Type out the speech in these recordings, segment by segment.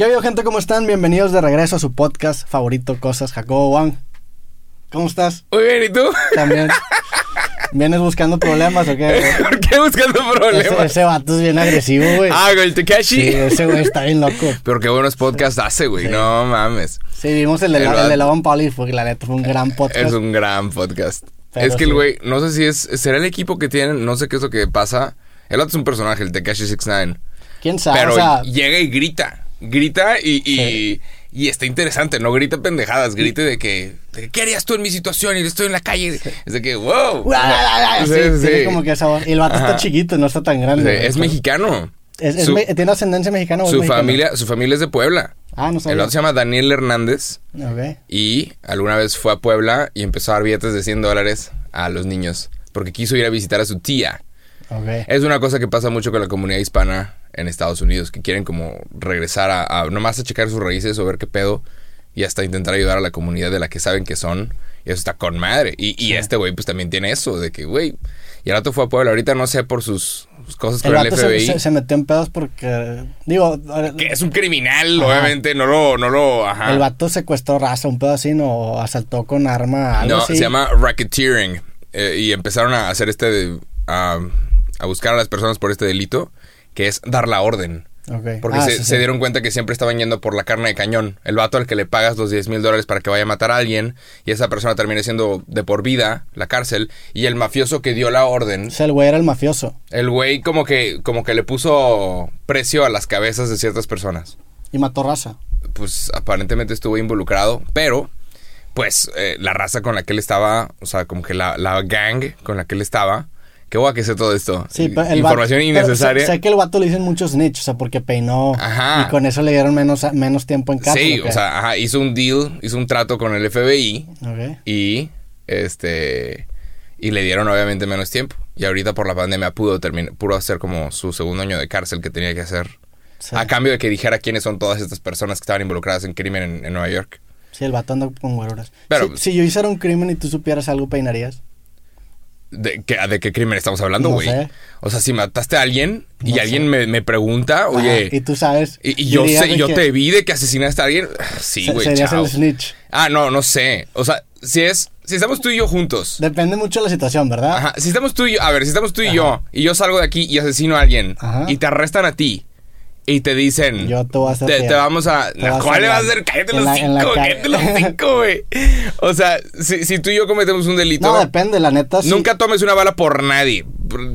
¿Qué ha gente? ¿Cómo están? Bienvenidos de regreso a su podcast favorito, Cosas Jacobo Wang. ¿Cómo estás? Muy bien, ¿y tú? También. ¿Vienes buscando problemas o qué? ¿Por qué buscando Ese, problemas? ese vato es bien agresivo, güey. Ah, el Tekashi. Sí, ese güey está bien loco. Pero qué buenos podcasts hace, güey. No mames. Sí, vimos el de, la, el de Logan Paul y fue, la neta, fue un gran podcast. Es un gran podcast. Pero es que sí. el güey, no sé si es. ¿Será el equipo que tienen? No sé qué es lo que pasa. El otro es un personaje, el Tekashi 69. ¿Quién sabe? Pero o sea, llega y grita. Grita y, y, y está interesante. No grita pendejadas. Grita de que, de ¿Qué harías tú en mi situación? Y estoy en la calle. Es de que, wow. sí, Sí, sí. tiene como que. Y el vato está chiquito, no está tan Sí, grande. es mexicano. Es- es Su- me- ¿Tiene ascendencia mexicana o Su familia, su familia es de Puebla. Ah, no El sabía. otro se llama Daniel Hernández. Ok. Y alguna vez fue a Puebla y empezó a dar billetes de 100 dólares a los niños. Porque quiso ir a visitar a su tía. Es una cosa que pasa mucho con la comunidad hispana en Estados Unidos. Que quieren como regresar a, a nomás a checar sus raíces o ver qué pedo. Y hasta intentar ayudar a la comunidad de la que saben que son. Y eso está con madre. Y, y Sí. este güey pues también tiene eso. De que, güey... Y el rato fue a Puebla. Ahorita no sé por sus, sus cosas El con el, FBI. se- se metió en pedos porque. Digo, que es un criminal, Ajá. obviamente. No lo... No lo ajá. el vato secuestró raza, un pedo así, ¿no? O asaltó con arma, algo No, así. se llama racketeering. eh, y empezaron a hacer este. de- a, buscar a las personas por este delito, que es dar la orden. Porque Ah, se, sí, se sí. dieron cuenta que siempre estaban yendo por la carne de cañón. El vato al que le pagas los 10 mil dólares para que vaya a matar a alguien y esa persona termine siendo de por vida la cárcel. Y el mafioso que dio la orden, O sea, el güey era el mafioso el güey como que, como que le puso precio a las cabezas de ciertas personas. y mató raza. pues aparentemente estuvo involucrado, pero pues eh, la raza con la que él estaba, o sea, como que la, la gang con la que él estaba, qué guay que sé todo esto. Sí, pero Información vato- pero innecesaria. sé, sé que el vato le dicen muchos snitch, o sea, porque peinó Ajá. y con eso le dieron menos, menos tiempo en cárcel. sí, ¿o sea, ajá, hizo un deal, hizo un trato con el FBI Ok. y este y le dieron obviamente menos tiempo. Y ahorita por la pandemia pudo terminar, pudo hacer como su segundo año de cárcel que tenía que hacer. Sí. A cambio de que dijera quiénes son todas estas personas que estaban involucradas en crimen en, en Nueva York. Sí, el vato anda con güeroras. Pero- si, si yo hiciera un crimen y tú supieras algo, ¿peinarías? ¿De qué, ¿De qué crimen estamos hablando, No güey? sé. O sea, si mataste a alguien y No alguien me, me pregunta, oye, Ajá, y tú sabes. y, y yo sé, yo que te vi de que asesinaste a alguien. Sí, se- güey, Serías chao. el snitch. Ah, no, no sé. O sea, si es, si estamos tú y yo juntos. Depende mucho de la situación, ¿verdad? Ajá, si estamos tú y yo, a ver, si estamos tú y Ajá. yo, y yo salgo de aquí y asesino a alguien, Ajá. y te arrestan a ti, y te dicen, Yo te voy a hacer te, te vamos a, Te ¿cuál le vas a hacer? Cállate los la- cinco, cállate los cinco, güey. O sea, si, si tú y yo cometemos un delito, No, depende, la neta. sí. Nunca tomes una bala por nadie.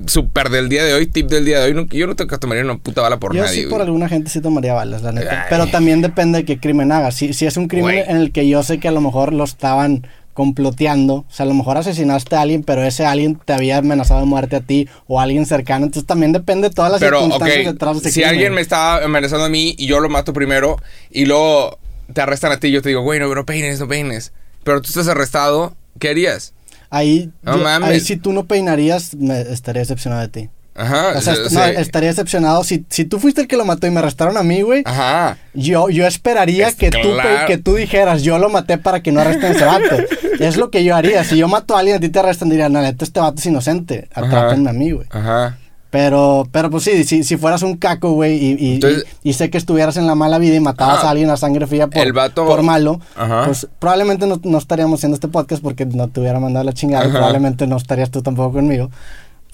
Super del día de hoy, tip del día de hoy. Yo nunca tomaría una puta bala por Yo nadie. sí por güey. alguna gente sí tomaría balas, la neta. Ay. Pero también depende de qué crimen haga. Si, si es un crimen Güey. en el que yo sé que a lo mejor lo estaban comploteando, o sea, a lo mejor asesinaste a alguien, pero ese alguien te había amenazado de muerte a ti o a alguien cercano, entonces también depende de todas las Pero, circunstancias detrás de ese si crimen. alguien me está amenazando a mí y yo lo mato primero y luego te arrestan a ti, yo te digo, güey, no, no peines, no peines. Pero tú estás arrestado, ¿qué harías? Ahí, No yo- mames. ahí si tú no peinarías, me estaría decepcionado de ti. Ajá. O sea, est- sea, no, estaría decepcionado. Si, si tú fuiste el que lo mató y me arrestaron a mí, güey, Ajá. Yo, yo esperaría Es que, tú, claro. que tú dijeras, yo lo maté para que no arresten a ese vato. es lo que yo haría. Si yo mato a alguien, a ti te arrestan, dirían, no, neta, este vato es inocente. Atrápenme a mí, güey. Ajá. Pero, pero pues sí, si, si fueras un caco, güey, y, y, Entonces- y- y sé que estuvieras en la mala vida y matabas Ajá. a alguien a sangre fría por, El vato- por malo, Ajá. pues probablemente no, no estaríamos haciendo este podcast porque no te hubiera mandado la chingada y probablemente no estarías tú tampoco conmigo.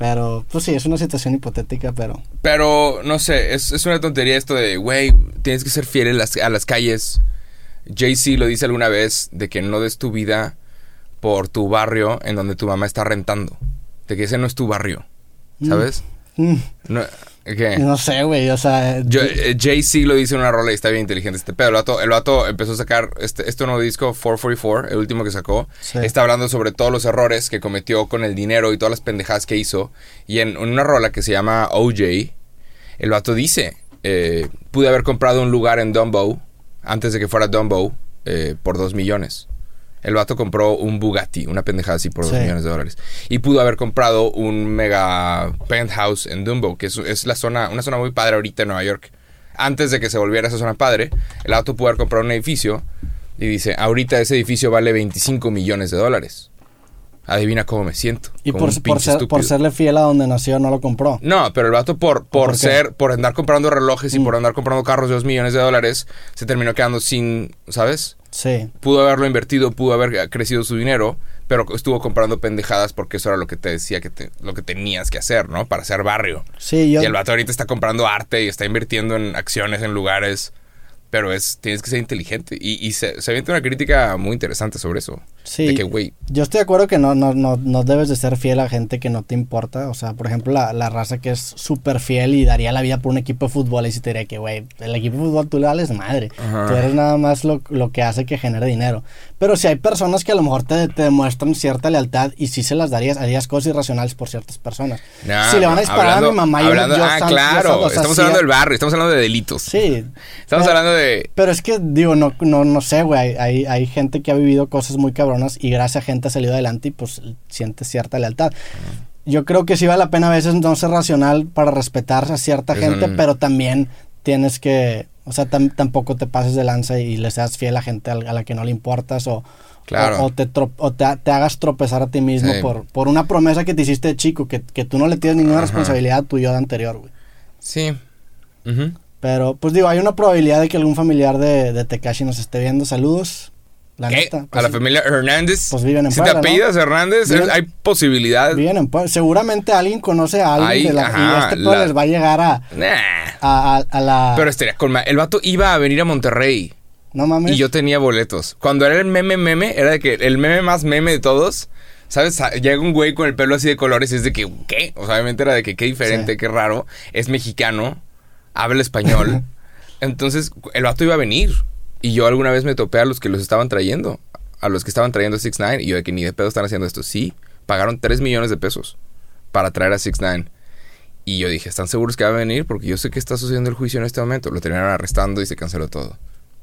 Pero, pues sí, es una situación hipotética, pero... Pero, no sé, es, es una tontería esto de, güey, tienes que ser fiel a las, a las calles. Jay-Z lo dice alguna vez de que no des tu vida por tu barrio en donde tu mamá está rentando. De que ese no es tu barrio, ¿sabes? mm, No, ¿Qué? no sé, güey, o sea... Yo- eh, Jay-Z lo dice en una rola y está bien inteligente este pedo. El vato, el vato empezó a sacar este, este nuevo disco, 444, el último que sacó. Sí. Está hablando sobre todos los errores que cometió con el dinero y todas las pendejadas que hizo. Y en, en una rola que se llama OJ, el vato dice, eh, pude haber comprado un lugar en Dumbo, antes de que fuera Dumbo, eh, por dos millones. El vato compró un Bugatti, una pendejada así por dos Sí. millones de dólares. Y pudo haber comprado un mega penthouse en Dumbo, que es, es la zona, una zona muy padre ahorita en Nueva York. Antes de que se volviera esa zona padre, el vato pudo haber comprado un edificio y dice, ahorita ese edificio vale 25 millones de dólares. Adivina cómo me siento. Y por, por, ser- serle fiel a donde nació, no lo compró. No, pero el vato por, por, ser, por andar comprando relojes y Mm. por andar comprando carros de dos millones de dólares, se terminó quedando sin, ¿sabes? Sí. Pudo haberlo invertido, pudo haber crecido su dinero, pero estuvo comprando pendejadas porque eso era lo que te decía que te- lo que tenías que hacer, ¿no? Para ser barrio. Sí, yo. Y el vato ahorita está comprando arte y está invirtiendo en acciones en lugares. Pero es, tienes que ser inteligente. Y, y se, se avienta una crítica muy interesante sobre eso. Sí. De que, güey, Yo estoy de acuerdo que no, no, no, no debes de ser fiel a gente que no te importa. O sea, por ejemplo, la, la raza que es súper fiel y daría la vida por un equipo de fútbol y si te diría que, güey, el equipo de fútbol tú le vales madre. Ajá. Tú eres nada más lo, lo que hace que genere dinero. Pero si hay personas que a lo mejor te, te demuestran cierta lealtad y sí se las darías, harías cosas irracionales por ciertas personas. nah, si le van a disparar hablando- a mi mamá, yo- hablando- yo, Ah, san- yo claro. san- o sea, estamos sí, hablando del barrio, estamos hablando de delitos. Sí. Estamos Eh, hablando de. Pero es que, digo, no, no, no sé, güey. Hay, hay, hay gente que ha vivido cosas muy cabronas y gracias a gente ha salido adelante y pues siente cierta lealtad. Yo creo que sí vale la pena a veces no ser racional para respetar a cierta gente, pero también tienes que, o sea, tam- tampoco te pases de lanza y le seas fiel a gente a la que no le importas o, Claro. o, o te, o te, te hagas tropezar a ti mismo Sí. por, por una promesa que te hiciste de chico, que, que tú no le tienes ninguna Ajá. responsabilidad a tu yo de anterior, güey. Sí. Pero, pues digo, hay una probabilidad de que algún familiar de, de Tekashi nos esté viendo. Saludos. La ¿Qué? neta. ¿A pues, la familia Hernández? pues viven en si Puebla, te ¿no? apellidas Hernández, Viven- hay posibilidad. Viven en Puebla. Seguramente alguien conoce a alguien Ahí, de la, ajá, y este pueblo la- les va a llegar a, Nah. a, a- a la... Pero estaría con El vato iba a venir a Monterrey. no mames. Y yo tenía boletos. Cuando era el meme meme, era de que el meme más meme de todos. ¿Sabes? Llega un güey con el pelo así de colores y es de que, ¿qué? O sea, obviamente era de que qué diferente, Sí. qué raro. Es mexicano, habla español. Entonces, el vato iba a venir. Y yo alguna vez me topé a los que los estaban trayendo. A los que estaban trayendo a 6 9 Y yo de que ni de pedo están haciendo esto. Sí, pagaron 3 millones de pesos para traer a 6 9 Y yo dije, ¿están seguros que va a venir? Porque yo sé que está sucediendo el juicio en este momento. Lo terminaron arrestando y se canceló todo.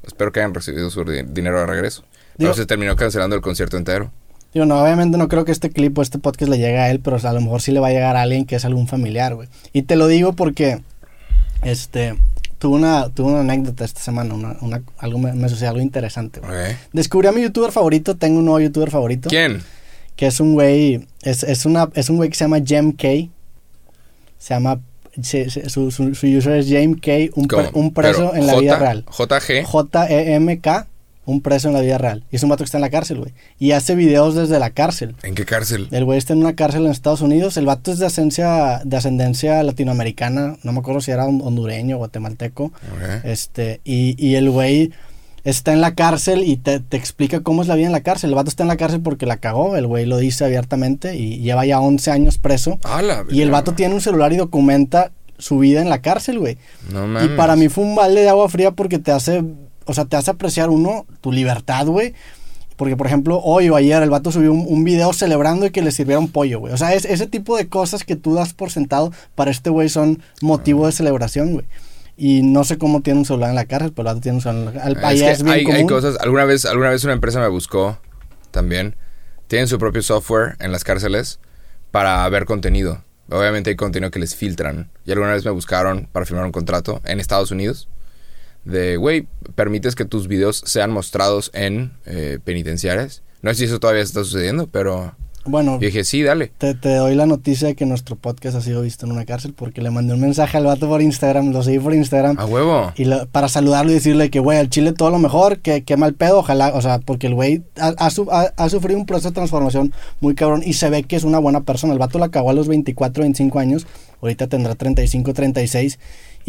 Espero que hayan recibido su di- dinero de regreso. Pero Digo- se terminó cancelando el concierto entero. Digo, no, obviamente no creo que este clip o este podcast le llegue a él, pero a lo mejor sí le va a llegar a alguien que es algún familiar, güey. Y te lo digo porque, este, tuve una, tuve una anécdota esta semana, una, una- algo me, me sucedió algo interesante, güey. Ok. Descubrí a mi youtuber favorito, tengo un nuevo youtuber favorito. ¿Quién? que es un güey, es, es, una, es un güey que se llama Jem K. Se llama, se- se- su, su, su user es Jem K, un, un preso Pero en la J- vida real. JG. J-E-M-K, un preso en la vida real. Y es un vato que está en la cárcel, güey. Y hace videos desde la cárcel. ¿En qué cárcel? El güey está en una cárcel en Estados Unidos. El vato es de ascendencia, de ascendencia latinoamericana. No me acuerdo si era hon- hondureño o guatemalteco. Este, y, y el güey está en la cárcel y te, te explica cómo es la vida en la cárcel. El vato está en la cárcel porque la cagó, el güey lo dice abiertamente y lleva ya 11 años preso. La Y el vato tiene un celular y documenta su vida en la cárcel, güey. No Y mames. para mí fue un balde de agua fría porque te hace, o sea, te hace apreciar uno tu libertad, güey. Porque, por ejemplo, hoy o ayer el vato subió un, un video celebrando y que le sirviera un pollo, güey. O sea, es ese tipo de cosas que tú das por sentado para este güey son motivo de celebración, güey. Y no sé cómo tiene un celular en la cárcel, pero el vato tiene un celular en la cárcel. Es Allá que es bien hay, hay común. cosas. Alguna vez, alguna vez una empresa me buscó también. Tienen su propio software en las cárceles para ver contenido. Obviamente hay contenido que les filtran. Y alguna vez me buscaron para firmar un contrato en Estados Unidos. De, güey, permites que tus videos sean mostrados en eh, penitenciarias. No sé si eso todavía está sucediendo, pero Bueno, yo dije, sí, dale. te, te doy la noticia de que nuestro podcast ha sido visto en una cárcel porque le mandé un mensaje al vato por Instagram, lo seguí por Instagram. A huevo. Y lo- para saludarlo y decirle que, güey, al chile todo lo mejor, que, que mal pedo, ojalá, o sea, porque el güey ha, ha ha- ha sufrido un proceso de transformación muy cabrón y se ve que es una buena persona. El vato la cagó a los 24, 25 años, ahorita tendrá 35, 36.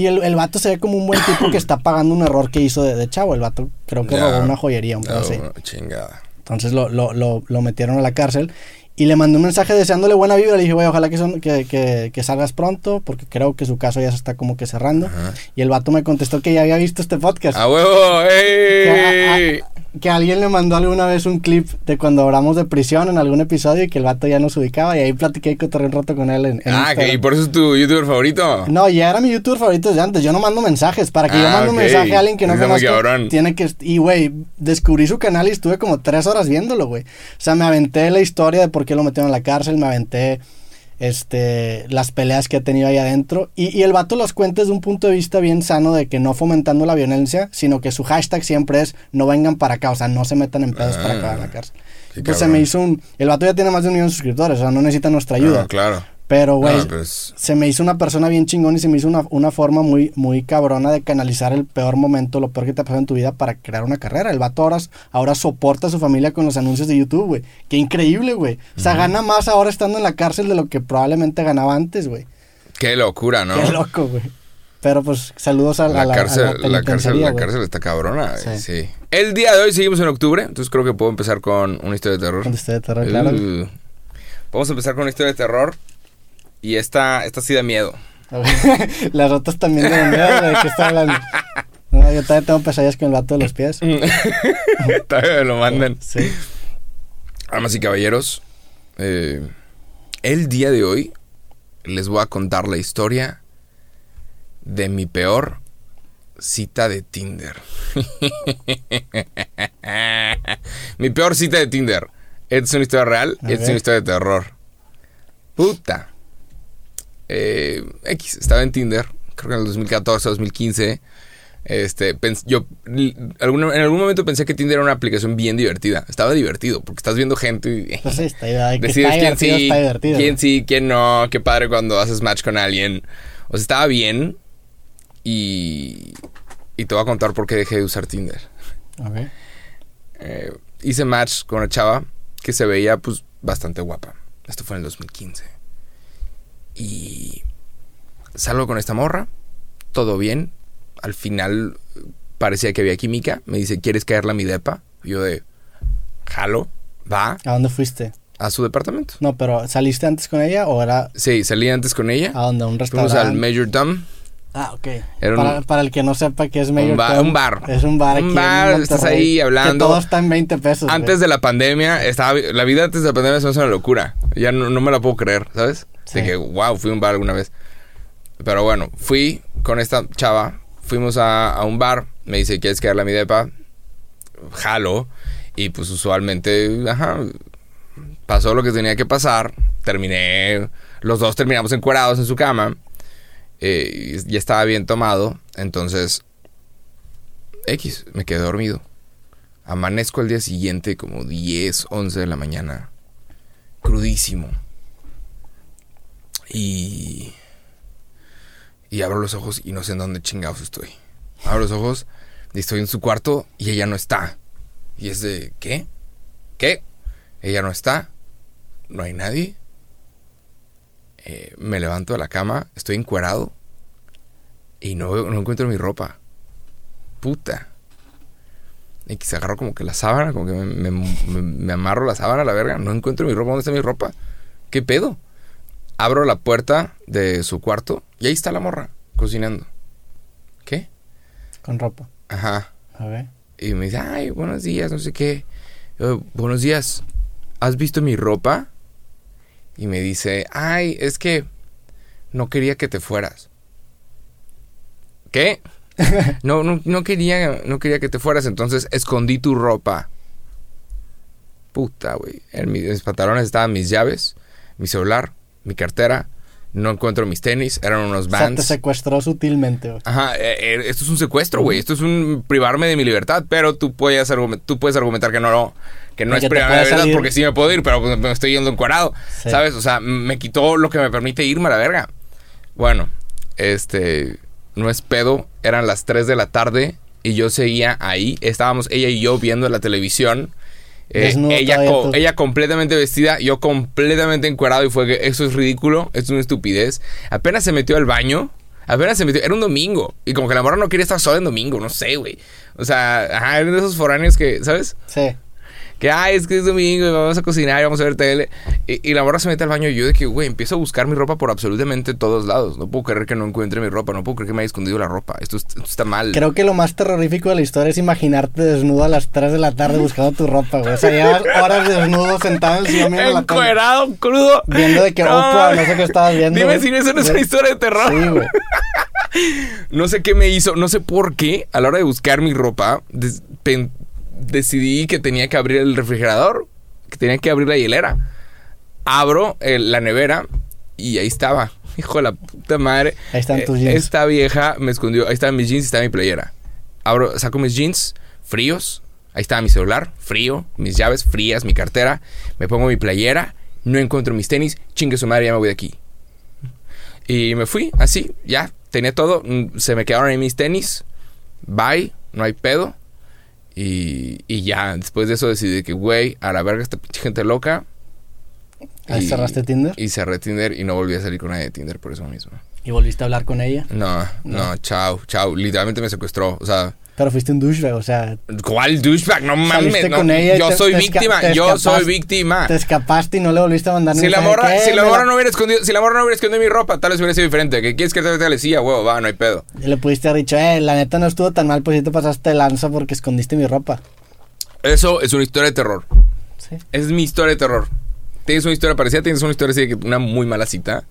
Y el, el vato se ve como un buen tipo que está pagando un error que hizo de, de chavo. El vato creo que robó una joyería, un pedo No, así. chingada. Entonces lo, lo, lo, lo metieron a la cárcel y le mandé un mensaje deseándole buena vibra. Le dije, güey, ojalá que, son, que, que, que salgas pronto porque creo que su caso ya se está como que cerrando. Ajá. Y el vato me contestó que ya había visto este podcast. ¡A huevo! Que, a- ¡Ey! Que alguien le mandó alguna vez un clip de cuando hablamos de prisión en algún episodio y que el vato ya nos ubicaba y ahí platiqué y un rato con él en, en Ah, que, y por eso es tu youtuber favorito. No, ya era mi youtuber favorito desde antes. Yo no mando mensajes. Para que yo Ah, mande un ok. mensaje a alguien que no conozco, tiene que... Y, güey, descubrí su canal y estuve como tres horas viéndolo, güey. O sea, me aventé la historia de por qué lo metieron en la cárcel, me aventé este, las peleas que ha tenido ahí adentro. Y, y el vato las cuenta desde un punto de vista bien sano de que no fomentando la violencia, sino que su hashtag siempre es no vengan para acá, o sea, no se metan en pedos para Ah, acabar en la cárcel. qué Pues se cabrón. me hizo un... El vato ya tiene más de un millón de suscriptores, o sea, no necesita nuestra ayuda. Ah, claro. Pero, güey, No, pues, se me hizo una persona bien chingón y se me hizo una, una forma muy, muy cabrona de canalizar el peor momento, lo peor que te ha pasado en tu vida para crear una carrera. El vato ahora, ahora soporta a su familia con los anuncios de YouTube, güey. Qué increíble, güey. O sea, gana más ahora estando en la cárcel de lo que probablemente ganaba antes, güey. qué locura, ¿no? Qué loco, güey. Pero pues saludos a, a La, la, a cárcel, la la, cárcel, la güey. cárcel está cabrona, güey, Sí. sí. El día de hoy seguimos en octubre, entonces creo que puedo empezar con una historia de terror. Con usted de terror, claro. Vamos a empezar con una historia de terror. Y esta, esta sí da miedo. Las otras también de miedo, ¿de qué está hablando? No, yo también tengo pesadillas con el vato de los pies. Todavía me lo mandan. Sí. Damas y caballeros, eh, el día de hoy les voy a contar la historia de mi peor cita de Tinder. mi peor cita de Tinder. Esta es una historia real esta es una historia de terror. Puta. Eh, X, estaba en Tinder, creo que en el 2014, 2015. Este, yo alguna- en algún momento pensé que Tinder era una aplicación bien divertida. Estaba divertido porque estás viendo gente y Pues sí, está, que decides está quién sí, está divertido. quién sí, quién no. Qué padre cuando haces match con alguien. O sea, estaba bien y y te voy a contar por qué dejé de usar Tinder. Ver. Eh, hice match con una chava que se veía pues bastante guapa. Esto fue en el 2015. Y salgo con esta morra, todo bien. Al final parecía que había química. Me dice, ¿quieres caerla a mi depa? Y yo de, jalo, va ¿A dónde fuiste? a su departamento. No, pero ¿saliste antes con ella o era Sí, salí antes con ella. a dónde? ¿A un Fuimos restaurante? al Major. Ah, ok. Era un- para, el que no sepa qué es Mayor un, ba- Tom, un bar. Es un bar aquí Un en bar, estás ahí Que hablando. todo está en 20 pesos. güey. Antes de la pandemia, estaba, la vida antes de la pandemia es una locura. Ya no, no me la puedo creer, ¿sabes? Sí. Que, wow, fui a un bar alguna vez. Pero bueno, fui con esta chava, fuimos a, a un bar, me dice, ¿quieres quedarle a mi depa? Jalo. Y pues usualmente, ajá, pasó lo que tenía que pasar. Terminé, los dos terminamos encuerados en su cama. Eh, ya estaba bien tomado. Entonces, X, me quedé dormido. Amanezco al día siguiente como 10, 11 de la mañana. Crudísimo. Y... Y abro los ojos y no sé en dónde chingados estoy. Abro los ojos y estoy en su cuarto y ella no está. Y es de... ¿Qué? ¿Qué? Ella no está. No hay nadie. Eh, me levanto de la cama, estoy encuerado. Y no, no encuentro mi ropa. Puta. Y se agarro como que la sábana, como que me, me- me- me amarro la sábana a la verga. No encuentro mi ropa. ¿Dónde está mi ropa? ¿Qué pedo? Abro la puerta de su cuarto y ahí está la morra, cocinando. ¿Qué? Con ropa. Ajá. A ver. Y me dice, ay, buenos días, no sé qué. Yo, buenos días. ¿Has visto mi ropa? Y me dice, ay, es que no quería que te fueras. ¿Qué? No, no, no quería, no quería que te fueras, entonces escondí tu ropa. Puta, güey. En mi- en mis pantalones estaban mis llaves, mi celular, mi cartera. No encuentro mis tenis, eran unos O sea, te vans. secuestró sutilmente, güey. Ajá, eh, eh, esto es un secuestro, güey. Esto es un privarme de mi libertad, pero tú puedes, tú puedes argumentar que no, que no es que privarme de libertad salir. porque sí me puedo ir, pero pues, me estoy yendo encuadrado, Sí. ¿sabes? O sea, me quitó lo que me permite irme a la verga. Bueno, este, no es pedo, eran las 3 de la tarde y yo seguía ahí, estábamos ella y yo viendo la televisión. Eh, ella, co- ella completamente vestida, yo completamente encuerado y fue que eso es ridículo, es una estupidez. Apenas se metió al baño, apenas se metió, era un domingo y como que la morra no quería estar sola en domingo, no sé, güey. O sea, ajá, eran de esos foráneos que, ¿sabes? Sí. Que, ay, es que es domingo y vamos a cocinar y vamos a ver tele. Y, y la morra se mete al baño y yo de que, güey, empiezo a buscar mi ropa por absolutamente todos lados. No puedo creer que no encuentre mi ropa, no puedo creer que me haya escondido la ropa. Esto, es- esto está mal. Creo que lo más terrorífico de la historia es imaginarte desnudo a las 3 de la tarde buscando tu ropa, güey. O sea, llevas horas desnudo sentado en el sillón viendo la. Encuerado, crudo. Viendo de que Oprah, no sé qué estabas viendo, Dime güey. si eso no es una historia de terror. Sí, güey. No sé qué me hizo, no sé por qué, a la hora de buscar mi ropa, decidí que tenía que abrir el refrigerador, que tenía que abrir la hielera. Abro el- la nevera Y ahí estaba. Hijo de la puta madre. Ahí están Eh, tus jeans. Esta vieja me escondió. Ahí estaban mis jeans y estaba mi playera. Abro, saco mis jeans fríos. Ahí estaba mi celular, frío. Mis llaves frías, mi cartera. Me pongo mi playera. No encuentro mis tenis. Chingue su madre, ya me voy de aquí. Y me fui, así, ya. Tenía todo. mm, Se me quedaron ahí mis tenis. Bye, no hay pedo. Y, y ya, después de eso decidí que, güey, a la verga esta pinche gente loca. Y- cerraste Tinder Y cerré Tinder y no volví a salir con nadie de Tinder por eso mismo. y volviste a hablar con ella. No, no, chao, chao. Literalmente me secuestró. O sea, Pero fuiste un douchebag, o sea, ¿cuál douchebag? No mames. No. con ella y yo te- soy te víctima. te Yo soy víctima. te escapaste y no le volviste a mandar Si la morra, si la morra no hubiera escondido, si la morra no hubiera escondido mi ropa, tal vez hubiera sido diferente. ¿Qué quieres que te le decía, huevo? Va, no hay pedo. Y le pudiste haber dicho, eh, la neta no estuvo tan mal, pues sí te pasaste de lanza porque escondiste mi ropa. Eso es una historia de terror. Sí. Es mi historia de terror. Tienes una historia parecida, tienes una historia así de una muy mala cita.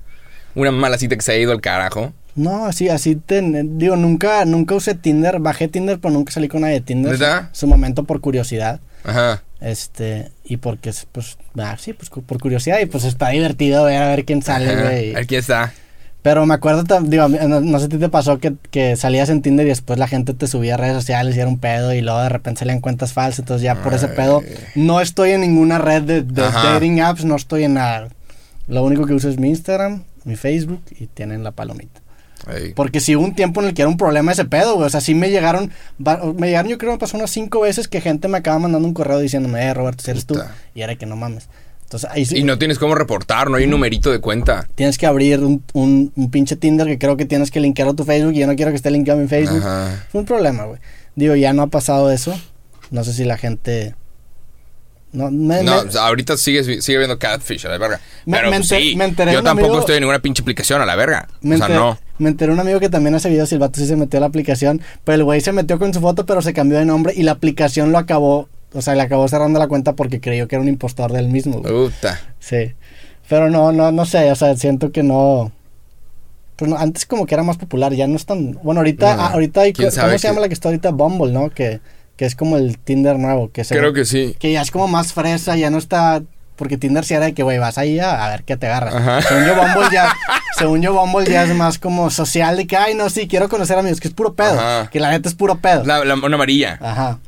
Una mala cita que se ha ido al carajo. No, así, así te, digo, nunca, nunca usé Tinder, bajé Tinder, pero nunca salí con nadie de Tinder. ¿Neta? Su momento por curiosidad. Ajá. Este, y porque, pues, ah, sí, pues por curiosidad y pues está divertido ver a ver quién sale, güey. Aquí está. Pero me acuerdo, digo, no, no sé si te pasó que, que salías en Tinder y después la gente te subía a redes sociales y era un pedo y luego de repente salían cuentas falsas, entonces ya por ese pedo no estoy en ninguna red de, de dating apps, no estoy en nada. Lo único que uso es mi Instagram, mi Facebook y tienen la palomita. Ey. Porque sí hubo un tiempo en el que era un problema ese pedo, güey. O sea, sí me llegaron, me llegaron, yo creo que me pasó unas cinco veces que gente me acaba mandando un correo diciéndome, eh, Roberto, si eres tú. Y era que no mames. Entonces ahí sí, Y no tienes cómo reportar, no hay un numerito de cuenta. tienes que abrir un, un, un pinche Tinder que creo que tienes que linkear a tu Facebook y yo no quiero que esté linkeado a mi Facebook. Ajá. Fue un problema, güey. Digo, ya no ha pasado eso. No sé si la gente... No, me, No, me- ahorita sigue, sigue viendo Catfish a la verga. Me- Pero pues, enter- sí, me enteré de yo tampoco amigo- estoy en ninguna pinche aplicación a la verga. me o sea, enteré- no. me enteré un amigo que también hace videos y el vato sí se metió a la aplicación, pero el güey se metió con su foto, pero se cambió de nombre y la aplicación lo acabó, o sea, le acabó cerrando la cuenta porque creyó que era un impostor del mismo. Puta. Sí. Pero no, no, no sé, o sea, siento que no. Pues no, antes como que era más popular, ya no es tan. Bueno, ahorita, No, ah, ahorita hay. ¿Cómo se llama la que está ahorita? Bumble, ¿no? Que, que es como el Tinder nuevo. Que se Creo que sí. que ya es como más fresa, ya no está. Porque Tinder sí era de que, güey, vas ahí a, a ver qué te agarras. Ajá. Según yo, Bumble ya. según yo, Bumble ya es más como social de que, ay, no, sí, quiero conocer amigos, que es puro pedo. Ajá. Que la neta es puro pedo. La, la- una amarilla. Ajá.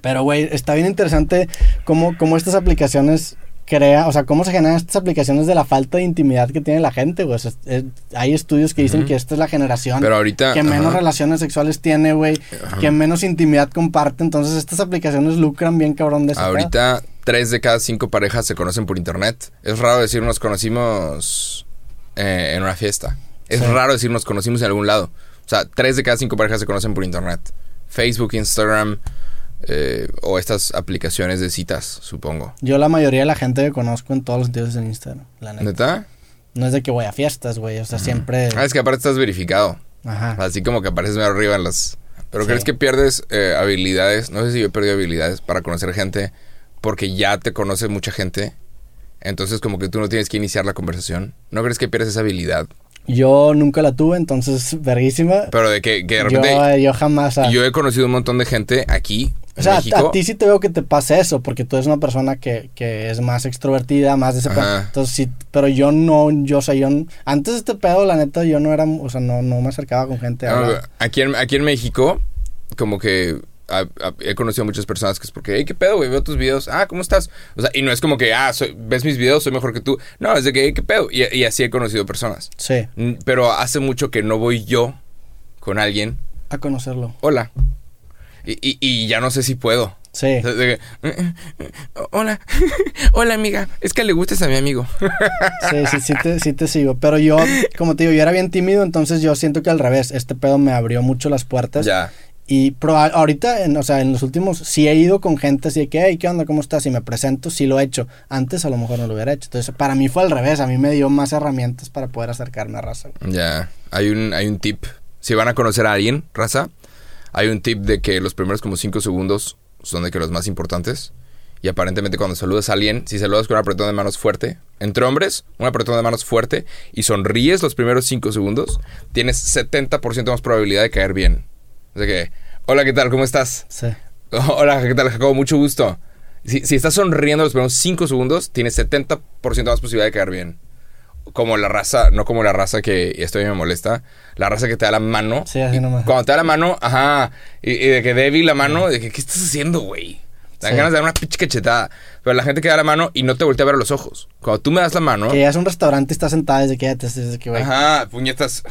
Pero, güey, está bien interesante cómo, cómo estas aplicaciones crea, o sea, cómo se generan estas aplicaciones de la falta de intimidad que tiene la gente, güey. O sea, es- hay estudios que dicen que esta es la generación Pero ahorita. que menos relaciones sexuales tiene, güey, que menos intimidad comparte. Entonces, estas aplicaciones lucran bien cabrón de pedo. Ahorita, tres de cada cinco parejas se conocen por internet. Es raro decir nos conocimos eh, en una fiesta. Es Sí. raro decir nos conocimos en algún lado. O sea, tres de cada cinco parejas se conocen por internet. Facebook, Instagram eh, o estas aplicaciones de citas, supongo. Yo la mayoría de la gente que conozco en todos los sentidos es en Instagram, la neta. ¿Neta? No es de que voy a fiestas, güey, o sea, siempre... Ah, es que aparte estás verificado. Ajá. Así como que apareces medio arriba en las... Pero Sí. ¿crees que pierdes eh, habilidades? No sé si yo he perdido habilidades para conocer gente porque ya te conoce mucha gente. Entonces como que tú no tienes que iniciar la conversación. ¿No crees que pierdes esa habilidad? Yo nunca la tuve, entonces, verguísima. Pero de que, que de Yo, repente... eh, yo jamás... ah, yo he conocido un montón de gente aquí, O sea, a- ti sí te veo que te pase eso, porque tú eres una persona que, que es más extrovertida, más de ese. Entonces sí, pero yo no, yo, o sea, yo, antes de este pedo, la neta, yo no era, o sea, no, no me acercaba con gente. a No, hablar. aquí, en, aquí en México, como que a- a- he conocido a muchas personas que es porque, hey, ¿qué pedo, güey? Veo tus videos. Ah, ¿cómo estás? O sea, y no es como que, ah, soy- ves mis videos, soy mejor que tú. No, es de que, hey, ¿qué pedo? Y, y así he conocido personas. Sí, Pero hace mucho que no voy yo con alguien. a conocerlo. Hola. Y, y- y ya no sé si puedo. Sí. De que, Hola. Hola, amiga. Es que le gustas a mi amigo. Sí, sí, sí te, sí te sigo. Pero yo, como te digo, yo era bien tímido, entonces yo siento que al revés, este pedo me abrió mucho las puertas. ya. Y pero ahorita, en, o sea, en los últimos, sí he ido con gente así de que, hey, ¿qué onda? ¿Cómo estás? Y me presento, sí lo he hecho. Antes a lo mejor no lo hubiera hecho. Entonces, para mí fue al revés. A mí me dio más herramientas para poder acercarme a raza. Ya, hay un, hay un tip. Si van a conocer a alguien, raza, hay un tip de que los primeros como 5 segundos son de que los más importantes. Y aparentemente cuando saludas a alguien, si saludas con un apretón de manos fuerte, entre hombres, un apretón de manos fuerte y sonríes los primeros 5 segundos, tienes 70% más probabilidad de caer bien. O sea que, hola, ¿qué tal? ¿Cómo estás? Sí. Hola, ¿qué tal, Jacobo? Mucho gusto. Si, si estás sonriendo los primeros 5 segundos, tienes 70% más posibilidad de caer bien. Como la raza, no como la raza que y esto a mí me molesta, la raza que te da la mano. Sí, así nomás. Cuando te da la mano, ajá, y, y de que débil la mano, de que, ¿qué estás haciendo, güey? Te dan Sí. ganas de dar una pinche cachetada. Pero la gente que da la mano y no te voltea a ver a los ojos. Cuando tú me das la mano, Que llegas a un restaurante y estás sentada desde que ya te desde que, güey. ajá, puñetas.